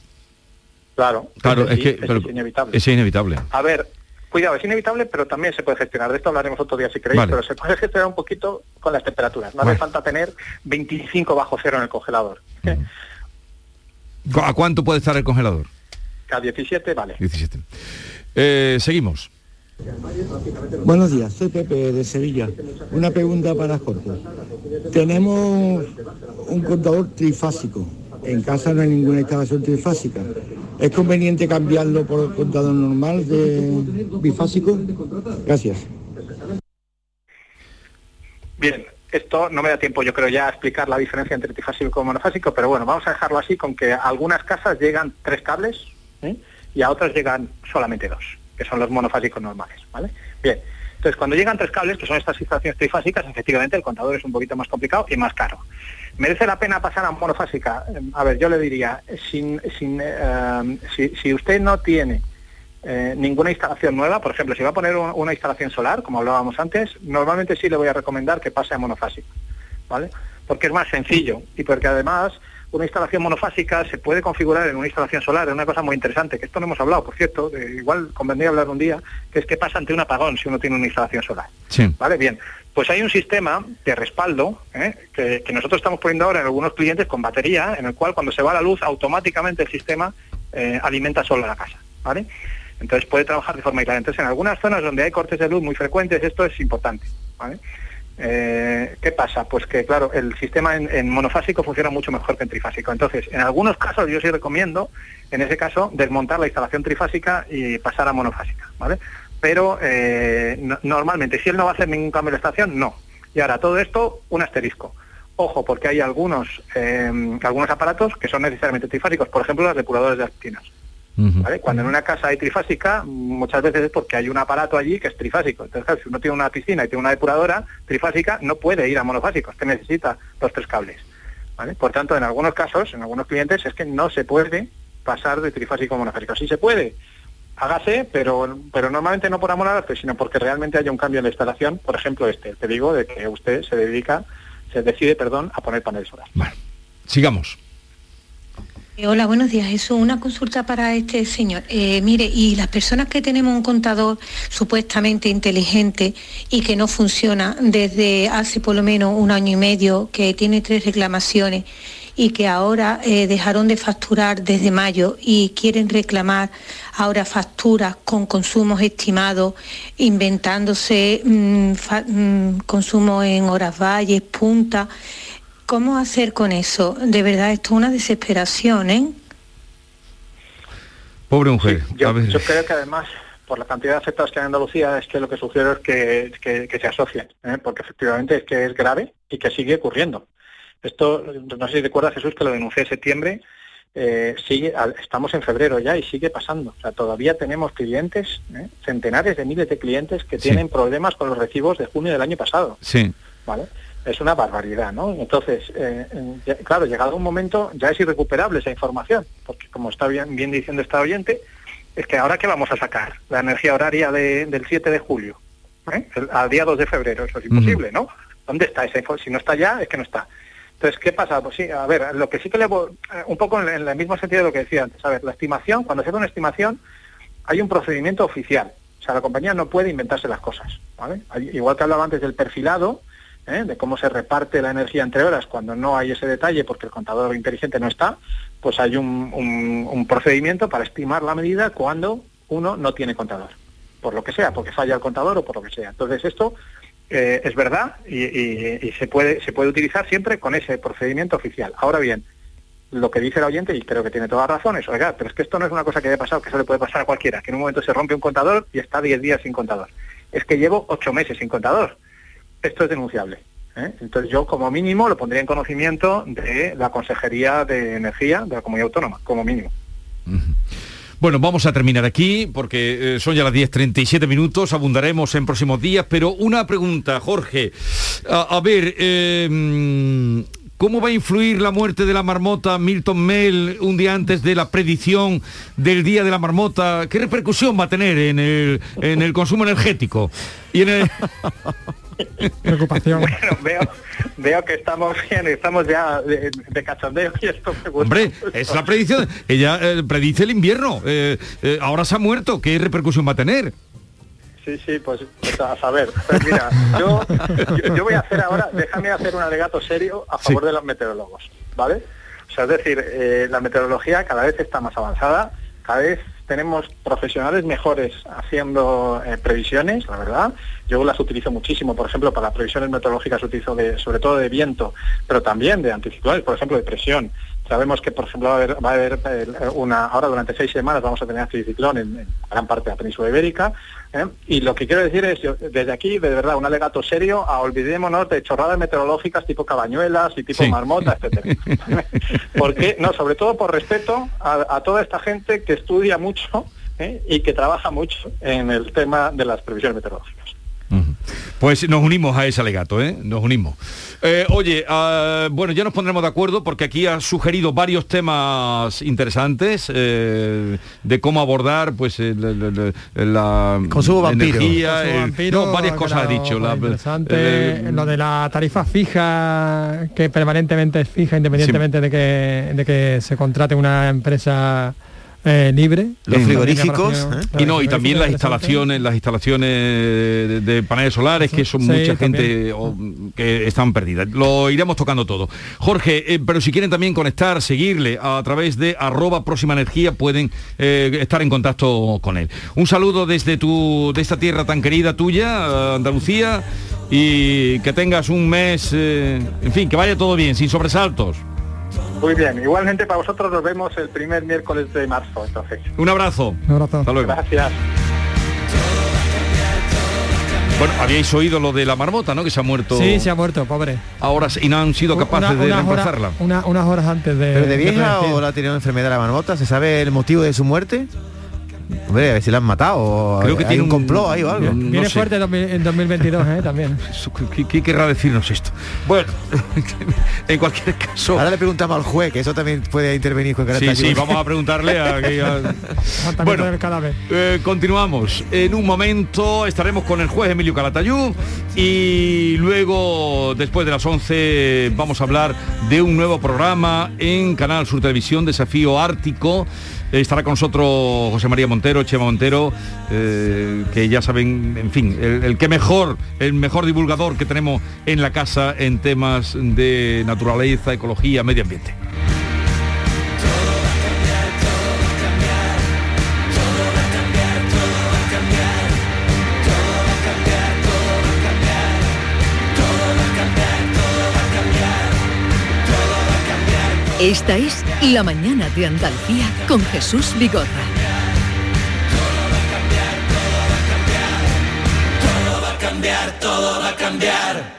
Speaker 6: Claro,
Speaker 2: Claro, es
Speaker 6: sí,
Speaker 2: que pero
Speaker 6: es inevitable.
Speaker 2: es inevitable.
Speaker 6: A ver, cuidado, es inevitable, pero también se puede gestionar. De esto hablaremos otro día si queréis,
Speaker 2: Vale.
Speaker 6: pero se puede gestionar un poquito con las temperaturas. No hace falta tener 25 bajo cero en el congelador.
Speaker 2: ¿Cu- ¿A cuánto puede estar el congelador?
Speaker 6: Cada 17, vale.
Speaker 2: 17. Eh, seguimos.
Speaker 14: Buenos días, soy Pepe de Sevilla. Una pregunta para Jorge. Tenemos un contador trifásico. En casa no hay ninguna instalación trifásica. ¿Es conveniente cambiarlo por el contador normal de bifásico? Gracias.
Speaker 6: Bien, esto no me da tiempo, yo creo, ya a explicar la diferencia entre trifásico y monofásico, pero bueno, vamos a dejarlo así con que a algunas casas llegan tres cables ¿eh? y a otras llegan solamente dos, que son los monofásicos normales, ¿vale? Bien, entonces cuando llegan tres cables, que son estas instalaciones trifásicas, efectivamente el contador es un poquito más complicado y más caro. ¿Merece la pena pasar a monofásica? Eh, A ver, yo le diría, sin, sin, eh, si, si usted no tiene eh, ninguna instalación nueva, por ejemplo, si va a poner un- una instalación solar, como hablábamos antes, normalmente sí le voy a recomendar que pase a monofásica, ¿vale? Porque es más sencillo y porque además una instalación monofásica se puede configurar en una instalación solar, es una cosa muy interesante, que esto no hemos hablado, por cierto, igual convendría hablar un día, que es qué pasa ante un apagón si uno tiene una instalación solar.
Speaker 2: Sí.
Speaker 6: Vale, bien. Pues hay un sistema de respaldo ¿eh? que, que nosotros estamos poniendo ahora en algunos clientes con batería, en el cual cuando se va la luz automáticamente el sistema eh, alimenta solo la casa. ¿vale? Entonces puede trabajar de forma aislada. Entonces en algunas zonas donde hay cortes de luz muy frecuentes esto es importante. Eh, ¿Qué pasa? Pues que claro, el sistema en, monofásico funciona mucho mejor que en trifásico. Entonces, en algunos casos yo sí recomiendo, en ese caso, desmontar la instalación trifásica y pasar a monofásica, ¿vale? Pero eh, no- normalmente, si él no va a hacer ningún cambio de estación, no. Y ahora, todo esto, un asterisco. Ojo, porque hay algunos, eh, algunos aparatos que son necesariamente trifásicos, por ejemplo, los depuradores de actinas. ¿Vale? Cuando en una casa hay trifásica, muchas veces es porque hay un aparato allí que es trifásico. Entonces, claro, si uno tiene una piscina y tiene una depuradora trifásica, no puede ir a monofásico, es que necesita los tres cables. ¿vale? Por tanto, en algunos casos, en algunos clientes, es que no se puede pasar de trifásico a monofásico. Sí se puede, hágase, pero, pero normalmente no por amor al arte, sino porque realmente haya un cambio en la instalación, por ejemplo este, te digo, de que usted se dedica, se decide, perdón, a poner paneles solares.
Speaker 2: Sigamos.
Speaker 15: Eh, Hola, buenos días. Eso, una consulta para este señor. Eh, mire, y las personas que tenemos un contador supuestamente inteligente y que no funciona desde hace por lo menos un año y medio, que tiene tres reclamaciones y que ahora eh, dejaron de facturar desde mayo y quieren reclamar ahora facturas con consumos estimados, inventándose mm, mm, consumo en horas valles, punta. ¿Cómo hacer con eso? De verdad, esto es una desesperación, ¿eh?
Speaker 2: Pobre mujer.
Speaker 6: Yo,
Speaker 2: a ver.
Speaker 6: yo creo que además, por la cantidad de afectados que hay en Andalucía, es que lo que sugiero es que, que- que se asocien, ¿eh? porque efectivamente es que es grave y que sigue ocurriendo. Esto, no sé si recuerdas Jesús que lo denuncié en septiembre, eh, sigue, estamos en febrero ya y sigue pasando. O sea, todavía tenemos clientes, ¿eh? centenares de miles de clientes que
Speaker 2: Sí.
Speaker 6: tienen problemas con los recibos de junio del año pasado.
Speaker 2: Sí.
Speaker 6: ¿vale? Es una barbaridad, ¿no? Entonces, eh, ya- claro, llegado un momento ya es irrecuperable esa información, porque como está bien, bien diciendo esta oyente, es que ahora qué vamos a sacar, la energía horaria de- del 7 de julio, ¿eh? El- al día 2 de febrero, eso es imposible, ¿no? ¿Dónde está esa info? Si no está ya, es que no está. Entonces, ¿qué pasa? Pues sí, a ver, lo que sí que le voy, eh, un poco en, el mismo sentido de lo que decía antes, a ver, la estimación, cuando se hace una estimación, hay un procedimiento oficial. O sea, la compañía no puede inventarse las cosas, ¿vale? Igual que hablaba antes del perfilado, ¿eh? de cómo se reparte la energía entre horas cuando no hay ese detalle porque el contador inteligente no está, pues hay un, un- procedimiento para estimar la medida cuando uno no tiene contador, por lo que sea, porque falla el contador o por lo que sea. Entonces esto eh, es verdad y, se puede se puede utilizar siempre con ese procedimiento oficial. Ahora bien, lo que dice el oyente, y creo que tiene toda razón, es, oiga, pero es que esto no es una cosa que haya pasado, que eso le puede pasar a cualquiera, que en un momento se rompe un contador y está 10 días sin contador. Es que llevo 8 meses sin contador. Esto es denunciable. ¿eh? Entonces yo como mínimo lo pondría en conocimiento de la Consejería de Energía de la Comunidad Autónoma, como mínimo.
Speaker 2: Bueno, vamos a terminar aquí porque eh, son ya las 10.37 minutos, abundaremos en próximos días, pero una pregunta, Jorge. A, a ver, eh, mm, ¿cómo va a influir la muerte de la marmota Milton Mel un día antes de la predicción del Día de la Marmota? ¿Qué repercusión va a tener en el, en el consumo energético? Y en el...
Speaker 4: Preocupación.
Speaker 6: Bueno, veo, veo que estamos bien, estamos ya de, de cachondeo y esto me gusta.
Speaker 2: Hombre, es la predicción. Ella eh, predice el invierno. Eh, eh, ahora se ha muerto. ¿Qué repercusión va a tener?
Speaker 6: Sí, sí, pues, pues a saber. Pues mira, yo, yo, yo voy a hacer ahora, déjame hacer un alegato serio a favor de los meteorólogos, ¿vale? O sea, es decir, eh, la meteorología cada vez está más avanzada, cada vez tenemos profesionales mejores haciendo eh, previsiones, la verdad. Yo las utilizo muchísimo, por ejemplo, para previsiones meteorológicas utilizo sobre todo de viento, pero también de anticiclones, por ejemplo, de presión. Sabemos que, por ejemplo, va a haber, va a haber eh, una, ahora durante seis semanas vamos a tener anticiclón en, en gran parte de la península ibérica. ¿eh? Y lo que quiero decir es, yo, desde aquí, de verdad, un alegato serio a olvidémonos de chorradas meteorológicas tipo cabañuelas y tipo
Speaker 2: Sí.
Speaker 6: marmota, etcétera. Porque, no, sobre todo por respeto a, a toda esta gente que estudia mucho ¿eh? y que trabaja mucho en el tema de las previsiones meteorológicas.
Speaker 2: Pues nos unimos a ese alegato, ¿eh? Nos unimos. Eh, oye, ah, bueno, ya nos pondremos de acuerdo porque aquí ha sugerido varios temas interesantes eh, de cómo abordar, pues, el- el- el- la
Speaker 3: Consumo vampiro.
Speaker 2: energía,
Speaker 4: Consumo
Speaker 2: el-
Speaker 4: vampiro,
Speaker 2: no, varias cosas ha
Speaker 4: claro,
Speaker 2: dicho. la-
Speaker 4: interesante,
Speaker 2: eh,
Speaker 4: lo de la tarifa fija, que permanentemente es fija, independientemente de, que, de que se contrate una empresa eh, libre.
Speaker 3: Los frigoríficos,
Speaker 4: pareció-
Speaker 2: y no, y también las instalaciones, las instalaciones de, de paneles solares, que son
Speaker 4: Sí,
Speaker 2: mucha
Speaker 4: también.
Speaker 2: gente o, que están perdidas. Lo iremos tocando todo. Jorge, eh, pero si quieren también conectar, seguirle a través de arroba próxima energía, pueden eh, estar en contacto con él. Un saludo desde tu, de esta tierra tan querida tuya, eh, Andalucía, y que tengas un mes, eh, en fin, que vaya todo bien, sin sobresaltos.
Speaker 6: Muy bien, igualmente para vosotros nos vemos el primer miércoles de marzo, entonces.
Speaker 2: Un abrazo.
Speaker 4: Un abrazo.
Speaker 2: Hasta luego.
Speaker 6: Gracias.
Speaker 2: Bueno, habíais oído lo de la marmota, ¿no? Que se ha muerto.
Speaker 4: Sí, se ha muerto, pobre.
Speaker 2: Ahora y no han sido capaces
Speaker 4: Una-
Speaker 2: de reemplazarla.
Speaker 4: una- unas horas antes de...
Speaker 3: ¿Pero de vieja
Speaker 4: predecir.
Speaker 3: o la ha tenido enfermedad la marmota? ¿Se sabe el motivo de su muerte? Hombre, a ver si la han matado
Speaker 2: Creo que
Speaker 3: hay
Speaker 2: tiene
Speaker 3: un complot ahí o algo.
Speaker 4: Viene
Speaker 2: sé.
Speaker 4: fuerte en 2000 en 2022, ¿eh? También.
Speaker 2: ¿Qué, qué querrá decirnos esto? Bueno, en cualquier caso.
Speaker 3: Ahora le preguntamos al juez, que eso también puede intervenir con
Speaker 2: Sí, sí, vamos a preguntarle a... a-
Speaker 4: Bueno,
Speaker 2: Bueno,
Speaker 4: del cadáver.
Speaker 2: Eh, continuamos. En un momento estaremos con el juez Emilio Calatayud y luego, después de las 11, vamos a hablar de un nuevo programa en Canal Sur Televisión, Desafío Ártico. Eh, Estará con nosotros José María Montero, Chema Montero, eh, que ya saben, en fin, el, el que mejor, el mejor divulgador que tenemos en la casa en temas de naturaleza, ecología, medio ambiente.
Speaker 16: Esta es La Mañana de Andalucía con Jesús Vigorra.
Speaker 17: Todo va a cambiar, todo va a cambiar.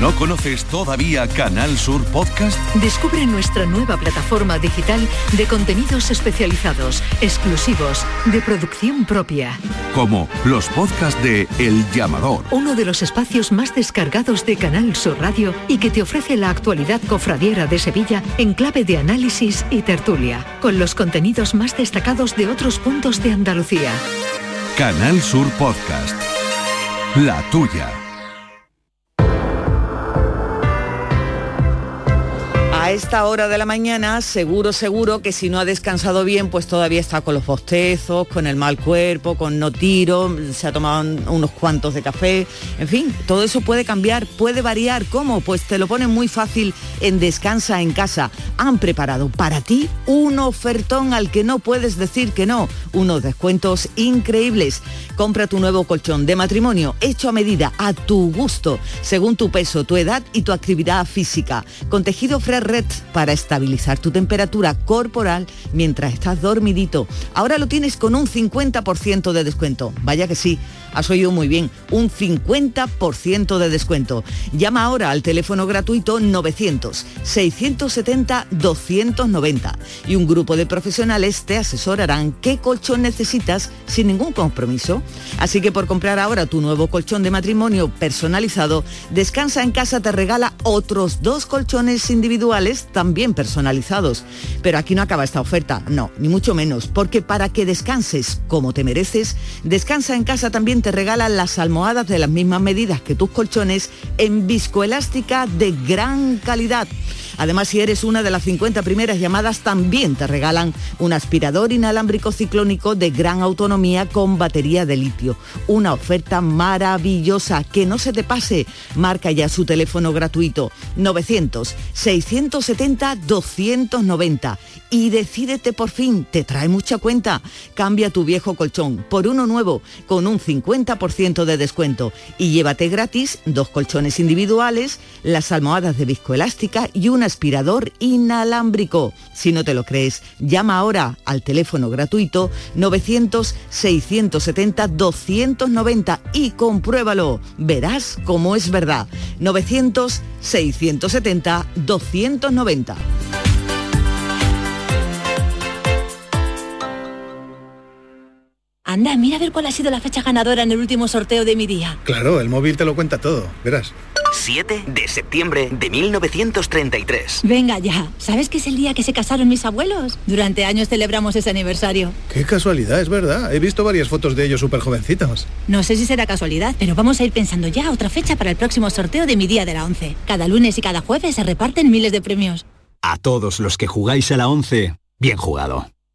Speaker 1: ¿No conoces todavía Canal Sur Podcast?
Speaker 16: Descubre nuestra nueva plataforma digital de contenidos especializados, exclusivos, de producción propia.
Speaker 1: Como los podcasts de El Llamador,
Speaker 16: Uno de los espacios más descargados de Canal Sur Radio y que te ofrece la actualidad cofradiera de Sevilla en clave de análisis y tertulia, con los contenidos más destacados de otros puntos de Andalucía.
Speaker 1: Canal Sur Podcast. La tuya.
Speaker 5: A esta hora de la mañana, seguro, seguro que si no ha descansado bien, pues todavía está con los bostezos, con el mal cuerpo, con no tiro, se ha tomado unos cuantos de café. En fin, todo eso puede cambiar, puede variar. ¿Cómo? Pues te lo ponen muy fácil en Descansa en Casa. Han preparado para ti un ofertón al que no puedes decir que no. Unos descuentos increíbles. Compra tu nuevo colchón de matrimonio hecho a medida, a tu gusto, según tu peso, tu edad y tu actividad física. Con tejido Fresh Para estabilizar tu temperatura corporal mientras estás dormidito. Ahora lo tienes con un 50% de descuento. Vaya que sí, has oído muy bien, un 50% de descuento. Llama ahora al teléfono gratuito 900-670-290 y un grupo de profesionales te asesorarán qué colchón necesitas sin ningún compromiso. Así que por comprar ahora tu nuevo colchón de matrimonio personalizado, Descansa en casa te regala otros dos colchones individuales también personalizados. Pero aquí no acaba esta oferta, no, ni mucho menos, porque para que descanses como te mereces, Descansa en casa también te regala las almohadas de las mismas medidas que tus colchones en viscoelástica de gran calidad. Además, si eres una de las 50 primeras llamadas, también te regalan un aspirador inalámbrico ciclónico de gran autonomía con batería de litio. Una oferta maravillosa, que no se te pase. Marca ya su teléfono gratuito 900 670 290 y decídete por fin, te trae mucha cuenta. Cambia tu viejo colchón por uno nuevo con un 50% de descuento y llévate gratis dos colchones individuales, las almohadas de viscoelástica y un aspirador inalámbrico. Si no te lo crees, llama ahora al teléfono gratuito 900 670 290 y compruébalo. Verás cómo es verdad. 900
Speaker 18: Anda, mira a ver cuál ha sido la fecha ganadora en el último sorteo de mi día.
Speaker 19: Claro, el móvil te lo cuenta todo, verás.
Speaker 20: 7 de septiembre de 1933.
Speaker 18: Venga ya, ¿sabes que es el día que se casaron mis abuelos? Durante años celebramos ese aniversario.
Speaker 19: Qué casualidad, es verdad. He visto varias fotos de ellos súper jovencitos.
Speaker 18: No sé si será casualidad, pero vamos a ir pensando ya otra fecha para el próximo sorteo de mi día de la 11. Cada lunes y cada jueves se reparten miles de premios.
Speaker 21: A todos los que jugáis a la 11, bien jugado.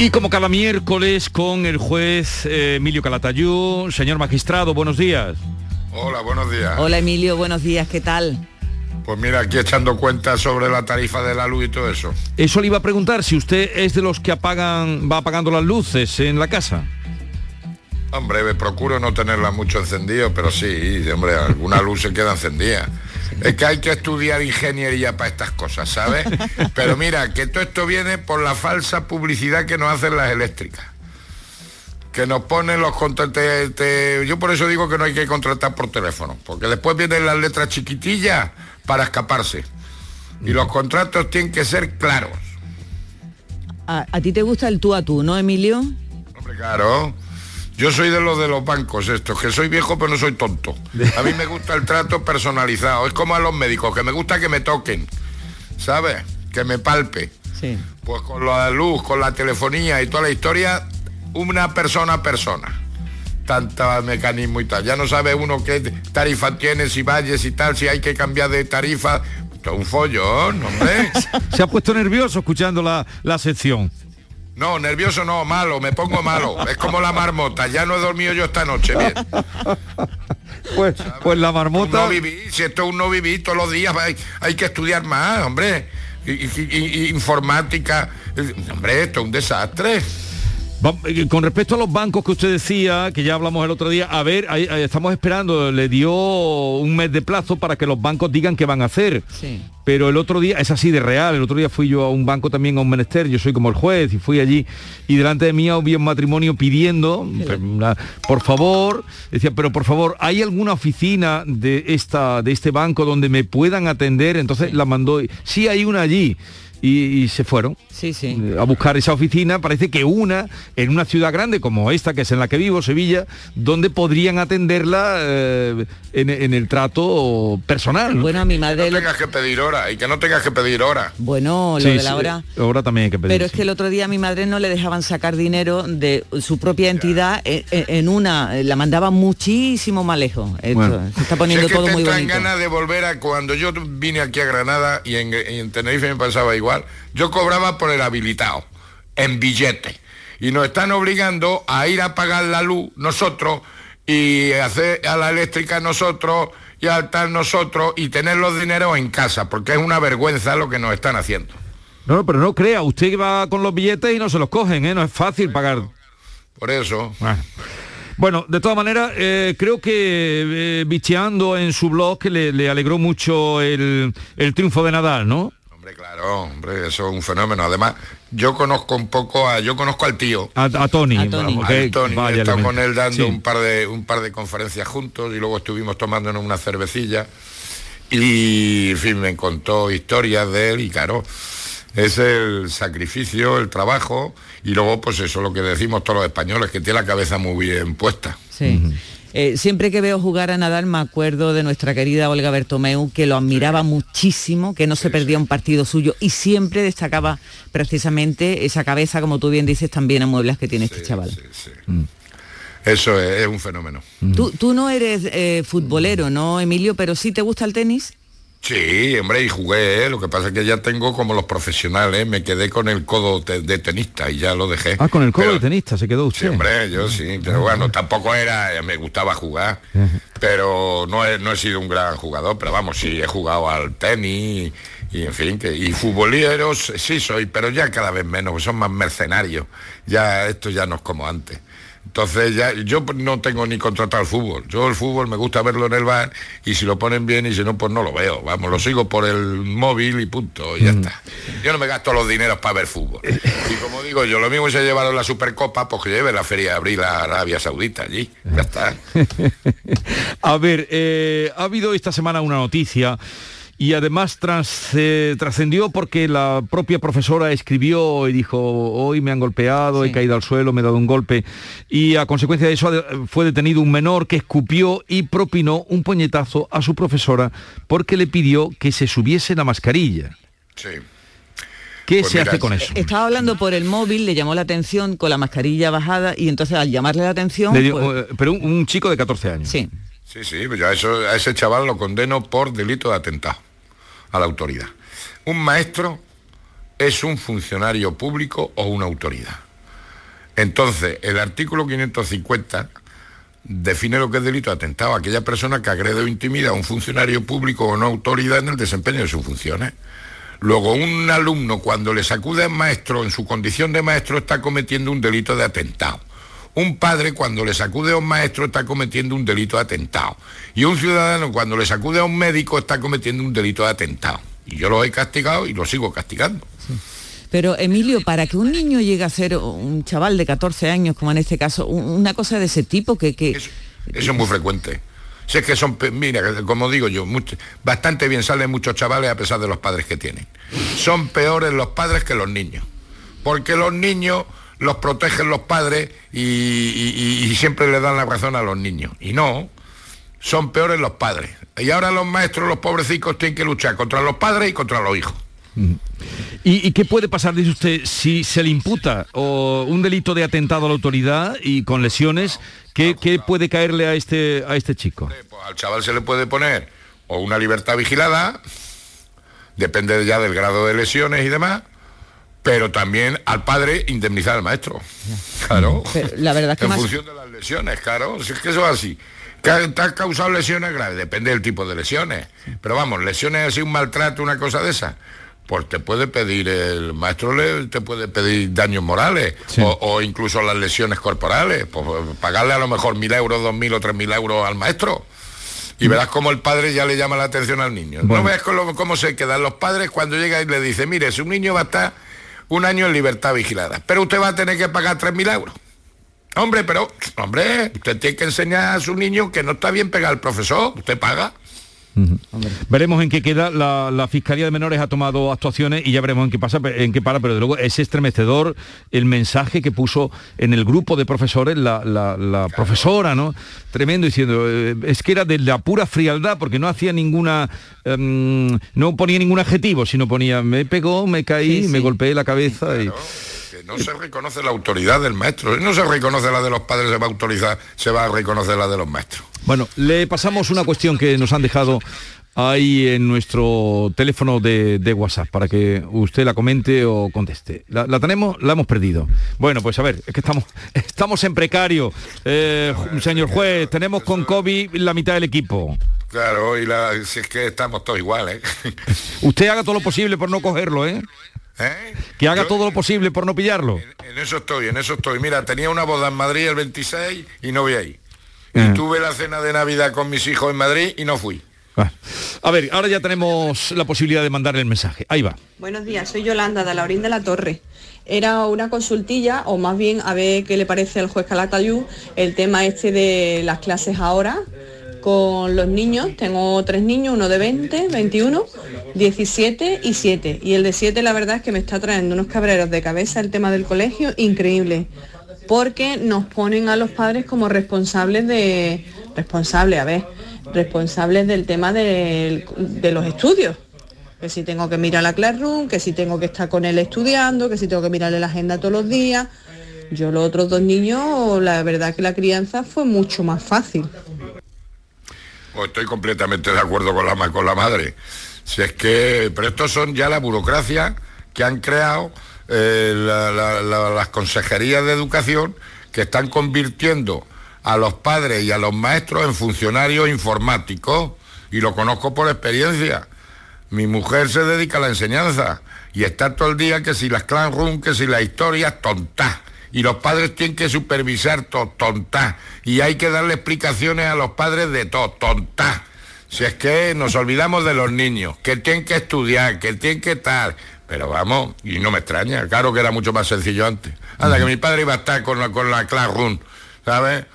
Speaker 2: Y como cada miércoles con el juez eh, Emilio Calatayú, señor magistrado, buenos días.
Speaker 22: Hola, buenos días.
Speaker 5: Hola Emilio, buenos días, ¿qué tal?
Speaker 22: Pues mira, aquí echando cuentas sobre la tarifa de la luz y todo eso.
Speaker 2: Eso le iba a preguntar si usted es de los que apagan, va apagando las luces en la casa.
Speaker 22: Hombre, me procuro no tenerla mucho encendido, pero sí, hombre, alguna luz se queda encendida. Es que hay que estudiar ingeniería para estas cosas, ¿sabes? Pero mira, que todo esto viene por la falsa publicidad que nos hacen las eléctricas. Que nos ponen los contratos. Yo por eso digo que no hay que contratar por teléfono, porque después vienen las letras chiquitillas para escaparse. Y los contratos tienen que ser claros.
Speaker 5: ¿A, a ti te gusta el tú a tú, no, Emilio?
Speaker 22: Hombre, claro. Yo soy de los de los bancos estos, que soy viejo pero no soy tonto. A mí me gusta el trato personalizado. Es como a los médicos, que me gusta que me toquen, ¿sabes? Que me palpe.
Speaker 5: Sí.
Speaker 22: Pues con la luz, con la telefonía y toda la historia, una persona a persona. Tanta mecanismo y tal. Ya no sabe uno qué tarifa tiene, si valles y tal, si hay que cambiar de tarifa. esto es un follón, hombre.
Speaker 2: Se ha puesto nervioso escuchando la, la sección.
Speaker 22: No, nervioso no, malo, me pongo malo. Es como la marmota, ya no he dormido yo esta noche, bien.
Speaker 2: Pues, pues la marmota...
Speaker 22: No viví, si esto es un no vivir todos los días, hay, hay que estudiar más, hombre. Informática, eh, hombre, esto es un desastre.
Speaker 2: Eh, Con respecto a los bancos que usted decía, que ya hablamos el otro día, a ver, ahí- ahí estamos esperando, le dio un mes de plazo para que los bancos digan qué van a hacer. Pero el otro día, es así de real, el otro día fui yo a un banco también a un menester, yo soy como el juez y fui allí y delante de mí había un matrimonio pidiendo, una- por favor, decía, pero por favor, ¿hay alguna oficina de esta de este banco donde me puedan atender? Entonces la mandó, sí hay una allí. Y, y se fueron
Speaker 5: Sí, sí.
Speaker 2: eh, a buscar esa oficina, parece que una en una ciudad grande como esta, que es en la que vivo, Sevilla, donde podrían atenderla eh, en, en el trato personal. ¿no?
Speaker 5: Bueno, a mi madre...
Speaker 22: No tengas que pedir hora y que no tengas que pedir hora.
Speaker 5: Bueno, lo
Speaker 2: Sí,
Speaker 5: de la hora...
Speaker 2: ahora también hay que pedir.
Speaker 5: Pero es que el otro día a mi madre no le dejaban sacar dinero de su propia entidad en, en- en una, la mandaban muchísimo más lejos. Esto,
Speaker 22: Bueno.
Speaker 5: Se está poniendo
Speaker 22: Si es que
Speaker 5: todo
Speaker 22: te
Speaker 5: muy bonito.
Speaker 22: ganas de volver a cuando yo vine aquí a Granada y en, y en Tenerife me pasaba igual. Yo cobraba por el habilitado, en billete. Y nos están obligando a ir a pagar la luz nosotros y hacer a la eléctrica nosotros y al tal nosotros y tener los dineros en casa, porque es una vergüenza lo que nos están haciendo.
Speaker 2: No, no, pero no crea, usted va con los billetes y no se los cogen, ¿eh? no es fácil pagar.
Speaker 22: Por eso.
Speaker 2: Bueno. Bueno, de todas maneras, eh, creo que eh, bicheando en su blog que le, le alegró mucho el, el triunfo de Nadal, ¿no?
Speaker 22: Hombre, claro, hombre, eso es un fenómeno. Además, yo conozco un poco a, yo conozco al tío.
Speaker 2: A, a Tony. vamos, vaya
Speaker 22: he estado con él dando
Speaker 2: Sí.
Speaker 22: un par de un par de conferencias juntos y luego estuvimos tomándonos una cervecilla y en fin me contó historias de él y claro es el sacrificio, el trabajo y luego pues eso lo que decimos todos los españoles que tiene la cabeza muy bien puesta.
Speaker 5: Sí. Eh, siempre que veo jugar a Nadal me acuerdo de nuestra querida Olga Bertomeu, que lo admiraba muchísimo, que no se perdía un partido suyo y siempre destacaba precisamente esa cabeza, como tú bien dices, también a muebles que tiene este chaval.
Speaker 22: Eso es, es un fenómeno.
Speaker 5: Tú, tú no eres eh, futbolero, ¿no, Emilio? Pero sí te gusta el tenis.
Speaker 22: Sí, hombre, y jugué, ¿eh? lo que pasa es que ya tengo como los profesionales, me quedé con el codo te- de tenista y ya lo dejé.
Speaker 2: Ah, con el codo
Speaker 22: Pero-
Speaker 2: de tenista se quedó
Speaker 22: Sí,
Speaker 2: usted.
Speaker 22: hombre, yo sí, pero bueno, tampoco era, me gustaba jugar, pero no he, no he sido un gran jugador, pero vamos, sí, he jugado al tenis y, y, en fin, que, y futboleros sí soy, pero ya cada vez menos, son más mercenarios, ya esto ya no es como antes. Entonces ya yo no tengo ni contratado el fútbol. Yo el fútbol me gusta verlo en el bar y si lo ponen bien y si no, pues no lo veo. Vamos, lo sigo por el móvil y punto, y ya está. Yo no me gasto los dineros para ver fútbol. Y como digo yo, lo mismo se llevaron la Supercopa, pues que lleve la Feria de Abril a Arabia Saudita allí. Ya está.
Speaker 2: A ver, eh, ha habido esta semana una noticia y además tras- eh, trascendió porque la propia profesora escribió y dijo, hoy me han golpeado, he caído al suelo, me he dado un golpe y a consecuencia de eso fue detenido un menor que escupió y propinó un puñetazo a su profesora porque le pidió que se subiese la mascarilla.
Speaker 22: Sí.
Speaker 2: ¿Qué
Speaker 22: Pues
Speaker 2: se
Speaker 22: mira,
Speaker 2: hace con eso?
Speaker 5: Estaba hablando por el móvil, le llamó la atención con la mascarilla bajada y entonces al llamarle la atención...
Speaker 2: Le dio-
Speaker 5: pues-
Speaker 2: eh, pero un, un chico de 14 años.
Speaker 5: Sí.
Speaker 22: Sí, sí, pues yo a, eso, a ese chaval lo condeno por delito de atentado a la autoridad. Un maestro es un funcionario público o una autoridad. Entonces, el artículo 550 define lo que es delito de atentado. Aquella persona que agrede o intimida a un funcionario público o una autoridad en el desempeño de sus funciones. Luego, un alumno cuando le sacude al maestro en su condición de maestro está cometiendo un delito de atentado. Un padre cuando le sacude a un maestro está cometiendo un delito de atentado. Y un ciudadano cuando le sacude a un médico está cometiendo un delito de atentado. Y yo lo he castigado y lo sigo castigando.
Speaker 5: Pero Emilio, para que un niño llegue a ser un chaval de 14 años, como en este caso, un- una cosa de ese tipo que... que
Speaker 22: Eso es muy frecuente. Si es que son, mira, como digo yo, mucho- bastante bien salen muchos chavales a pesar de los padres que tienen. Son peores los padres que los niños. Porque los niños los protegen los padres y, y- y- y siempre le dan la razón a los niños. Y no, son peores los padres. Y ahora los maestros, los pobrecicos, tienen que luchar contra los padres y contra los hijos.
Speaker 2: ¿Y, y qué puede pasar, dice usted, si se le imputa o un delito de atentado a la autoridad y con lesiones? ¿Qué, qué puede caerle a este, a este chico?
Speaker 22: Pues al chaval se le puede poner o una libertad vigilada depende ya del grado de lesiones y demás, pero también al padre indemnizar al maestro. Claro.
Speaker 5: la verdad es que
Speaker 22: en
Speaker 5: más-
Speaker 22: función de las lesiones, claro. Si es que eso es así. ¿Te ha causado lesiones graves? Depende del tipo de lesiones. Pero vamos, lesiones así, un maltrato, una cosa de esa. Pues te puede pedir, el maestro le, te puede pedir daños morales o, o incluso las lesiones corporales. Pues pagarle a lo mejor mil euros, dos mil o tres mil euros al maestro. Y verás cómo el padre ya le llama la atención al niño.
Speaker 2: Bueno.
Speaker 22: No ves cómo, cómo se quedan los padres cuando llega y le dice, mire, su niño va a estar un año en libertad vigilada, pero usted va a tener que pagar tres mil euros. Hombre, pero, hombre, usted tiene que enseñar a su niño que no está bien pegar al profesor, usted paga.
Speaker 2: Veremos en qué queda. La, la Fiscalía de Menores ha tomado actuaciones y ya veremos en qué pasa, en qué para, pero de luego es estremecedor el mensaje que puso en el grupo de profesores la, la- la profesora, ¿no? Tremendo diciendo, eh, es que era de la pura frialdad, porque no hacía ninguna, em, no ponía ningún adjetivo, sino ponía me pegó, me caí, me golpeé la cabeza y.
Speaker 22: No se reconoce la autoridad del maestro. No se reconoce la de los padres, se va a autorizar, se va a reconocer la de los maestros.
Speaker 2: Bueno, le pasamos una cuestión que nos han dejado ahí en nuestro teléfono de, de WhatsApp para que usted la comente o conteste. La, la tenemos, la hemos perdido. Bueno, pues a ver, es que estamos, estamos en precario. Eh, señor juez, tenemos con COVID la mitad del equipo.
Speaker 22: Claro, y la, si es que estamos todos iguales. ¿eh?
Speaker 2: Usted haga todo lo posible por no cogerlo, ¿eh?
Speaker 22: ¿Eh?
Speaker 2: Que haga todo lo posible por no pillarlo.
Speaker 22: En eso estoy, en eso estoy. Mira, tenía una boda en Madrid el 26 y no voy ahí. Y tuve la cena de Navidad con mis hijos en Madrid y no fui.
Speaker 2: A ver, ahora ya tenemos la posibilidad de mandar el mensaje. Ahí va.
Speaker 23: Buenos días, soy Yolanda de Laurín de la Torre. Era una consultilla, o más bien a ver qué le parece al juez Calatayud el tema este de las clases ahora con los niños. Tengo tres niños, uno de 20, 21, 17 y 7. Y el de 7 la verdad es que me está trayendo unos cabreros de cabeza el tema del colegio increíble. Porque nos ponen a los padres como responsables de... Responsables, a ver, responsables del tema del- de los estudios que si tengo que mirar la Classroom, que si tengo que estar con él estudiando, que si tengo que mirarle la agenda todos los días. Yo los otros dos niños, la verdad que la crianza fue mucho más fácil.
Speaker 22: Estoy completamente de acuerdo con la, con la madre. Si es que, pero estos son ya la burocracia que han creado eh, la- la- la- las consejerías de educación que están convirtiendo a los padres y a los maestros en funcionarios informáticos. Y lo conozco por experiencia. Mi mujer se dedica a la enseñanza y está todo el día que si las classroom, que si las historias, tontas. Y los padres tienen que supervisar todo, tontas. Y hay que darle explicaciones a los padres de todo, tontas. Si es que nos olvidamos de los niños, que tienen que estudiar, que tienen que estar. Pero vamos, y no me extraña, claro que era mucho más sencillo antes. Anda, que mi padre iba a estar con la, con la classroom, ¿sabes?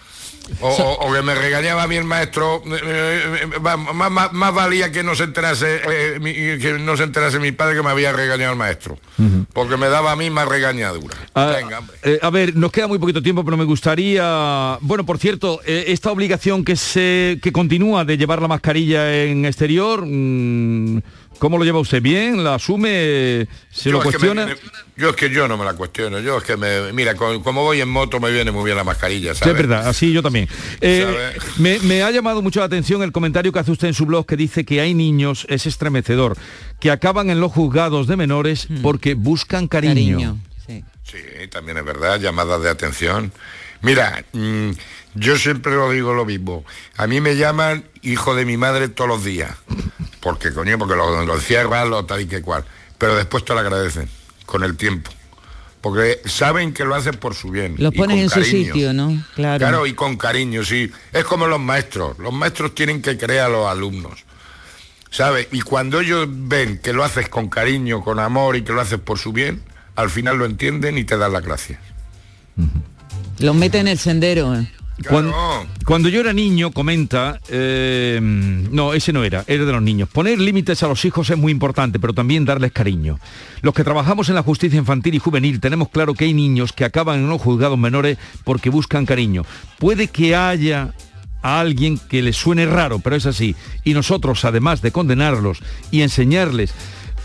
Speaker 22: O, o- o que me regañaba a mí el maestro, eh, eh, eh, más, más- más valía que no se enterase eh, mi, que no se enterase mi padre que me había regañado el maestro, porque me daba a mí más regañadura.
Speaker 2: Ah,
Speaker 22: Venga,
Speaker 2: eh, a ver, nos queda muy poquito tiempo, pero me gustaría, bueno, por cierto, esta obligación que se que continúa de llevar la mascarilla en exterior, mm, ¿cómo lo lleva usted? ¿Bien? ¿La asume? ¿Se
Speaker 22: Yo
Speaker 2: lo
Speaker 22: me
Speaker 2: cuestiona?
Speaker 22: yo es que yo no me la cuestiono, yo es que me, mira, co- como voy en moto me viene muy bien la mascarilla,
Speaker 2: Sí, es verdad, así yo también. Eh, me, me ha llamado mucho la atención el comentario que hace usted en su blog que dice que hay niños, es estremecedor, que acaban en los juzgados de menores porque buscan cariño.
Speaker 22: Sí, también es verdad, llamadas de atención. Mira, mm, yo siempre lo digo lo mismo. A mí me llaman hijo de mi madre todos los días. Porque, coño, porque lo, lo encierran, lo tal y que cual. Pero después te lo agradecen, con el tiempo. Porque saben que lo hacen por su bien.
Speaker 5: Pones
Speaker 22: con
Speaker 5: en su sitio, ¿no? Claro.
Speaker 22: Claro, y con cariño, sí. Es como los maestros. Los maestros tienen que creer a los alumnos. ¿Sabes? Y cuando ellos ven que lo haces con cariño, con amor y que lo haces por su bien, al final lo entienden y te dan la gracia.
Speaker 5: Los mete en el sendero. ¿eh?
Speaker 2: Cuando, cuando yo era niño, comenta, eh, no, ese no era, era de los niños. Poner límites a los hijos es muy importante, pero también darles cariño. Los que trabajamos en la justicia infantil y juvenil tenemos claro que hay niños que acaban en los juzgados menores porque buscan cariño. Puede que haya a alguien que les suene raro, pero es así. Y nosotros, además de condenarlos y enseñarles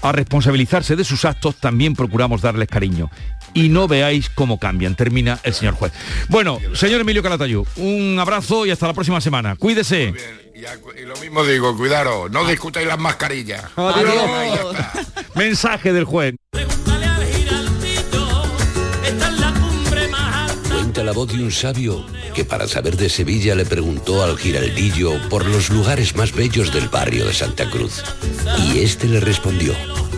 Speaker 2: a responsabilizarse de sus actos, también procuramos darles cariño. Y no veáis cómo cambian, termina el señor juez. Bueno, señor Emilio Calatayú, un abrazo y hasta la próxima semana. Cuídese.
Speaker 22: Y lo mismo digo, cuidaros, no discutáis las mascarillas.
Speaker 2: Adiós. Mensaje del juez.
Speaker 24: Cuenta la voz de un sabio que para saber de Sevilla le preguntó al giraldillo por los lugares más bellos del barrio de Santa Cruz. Y este le respondió,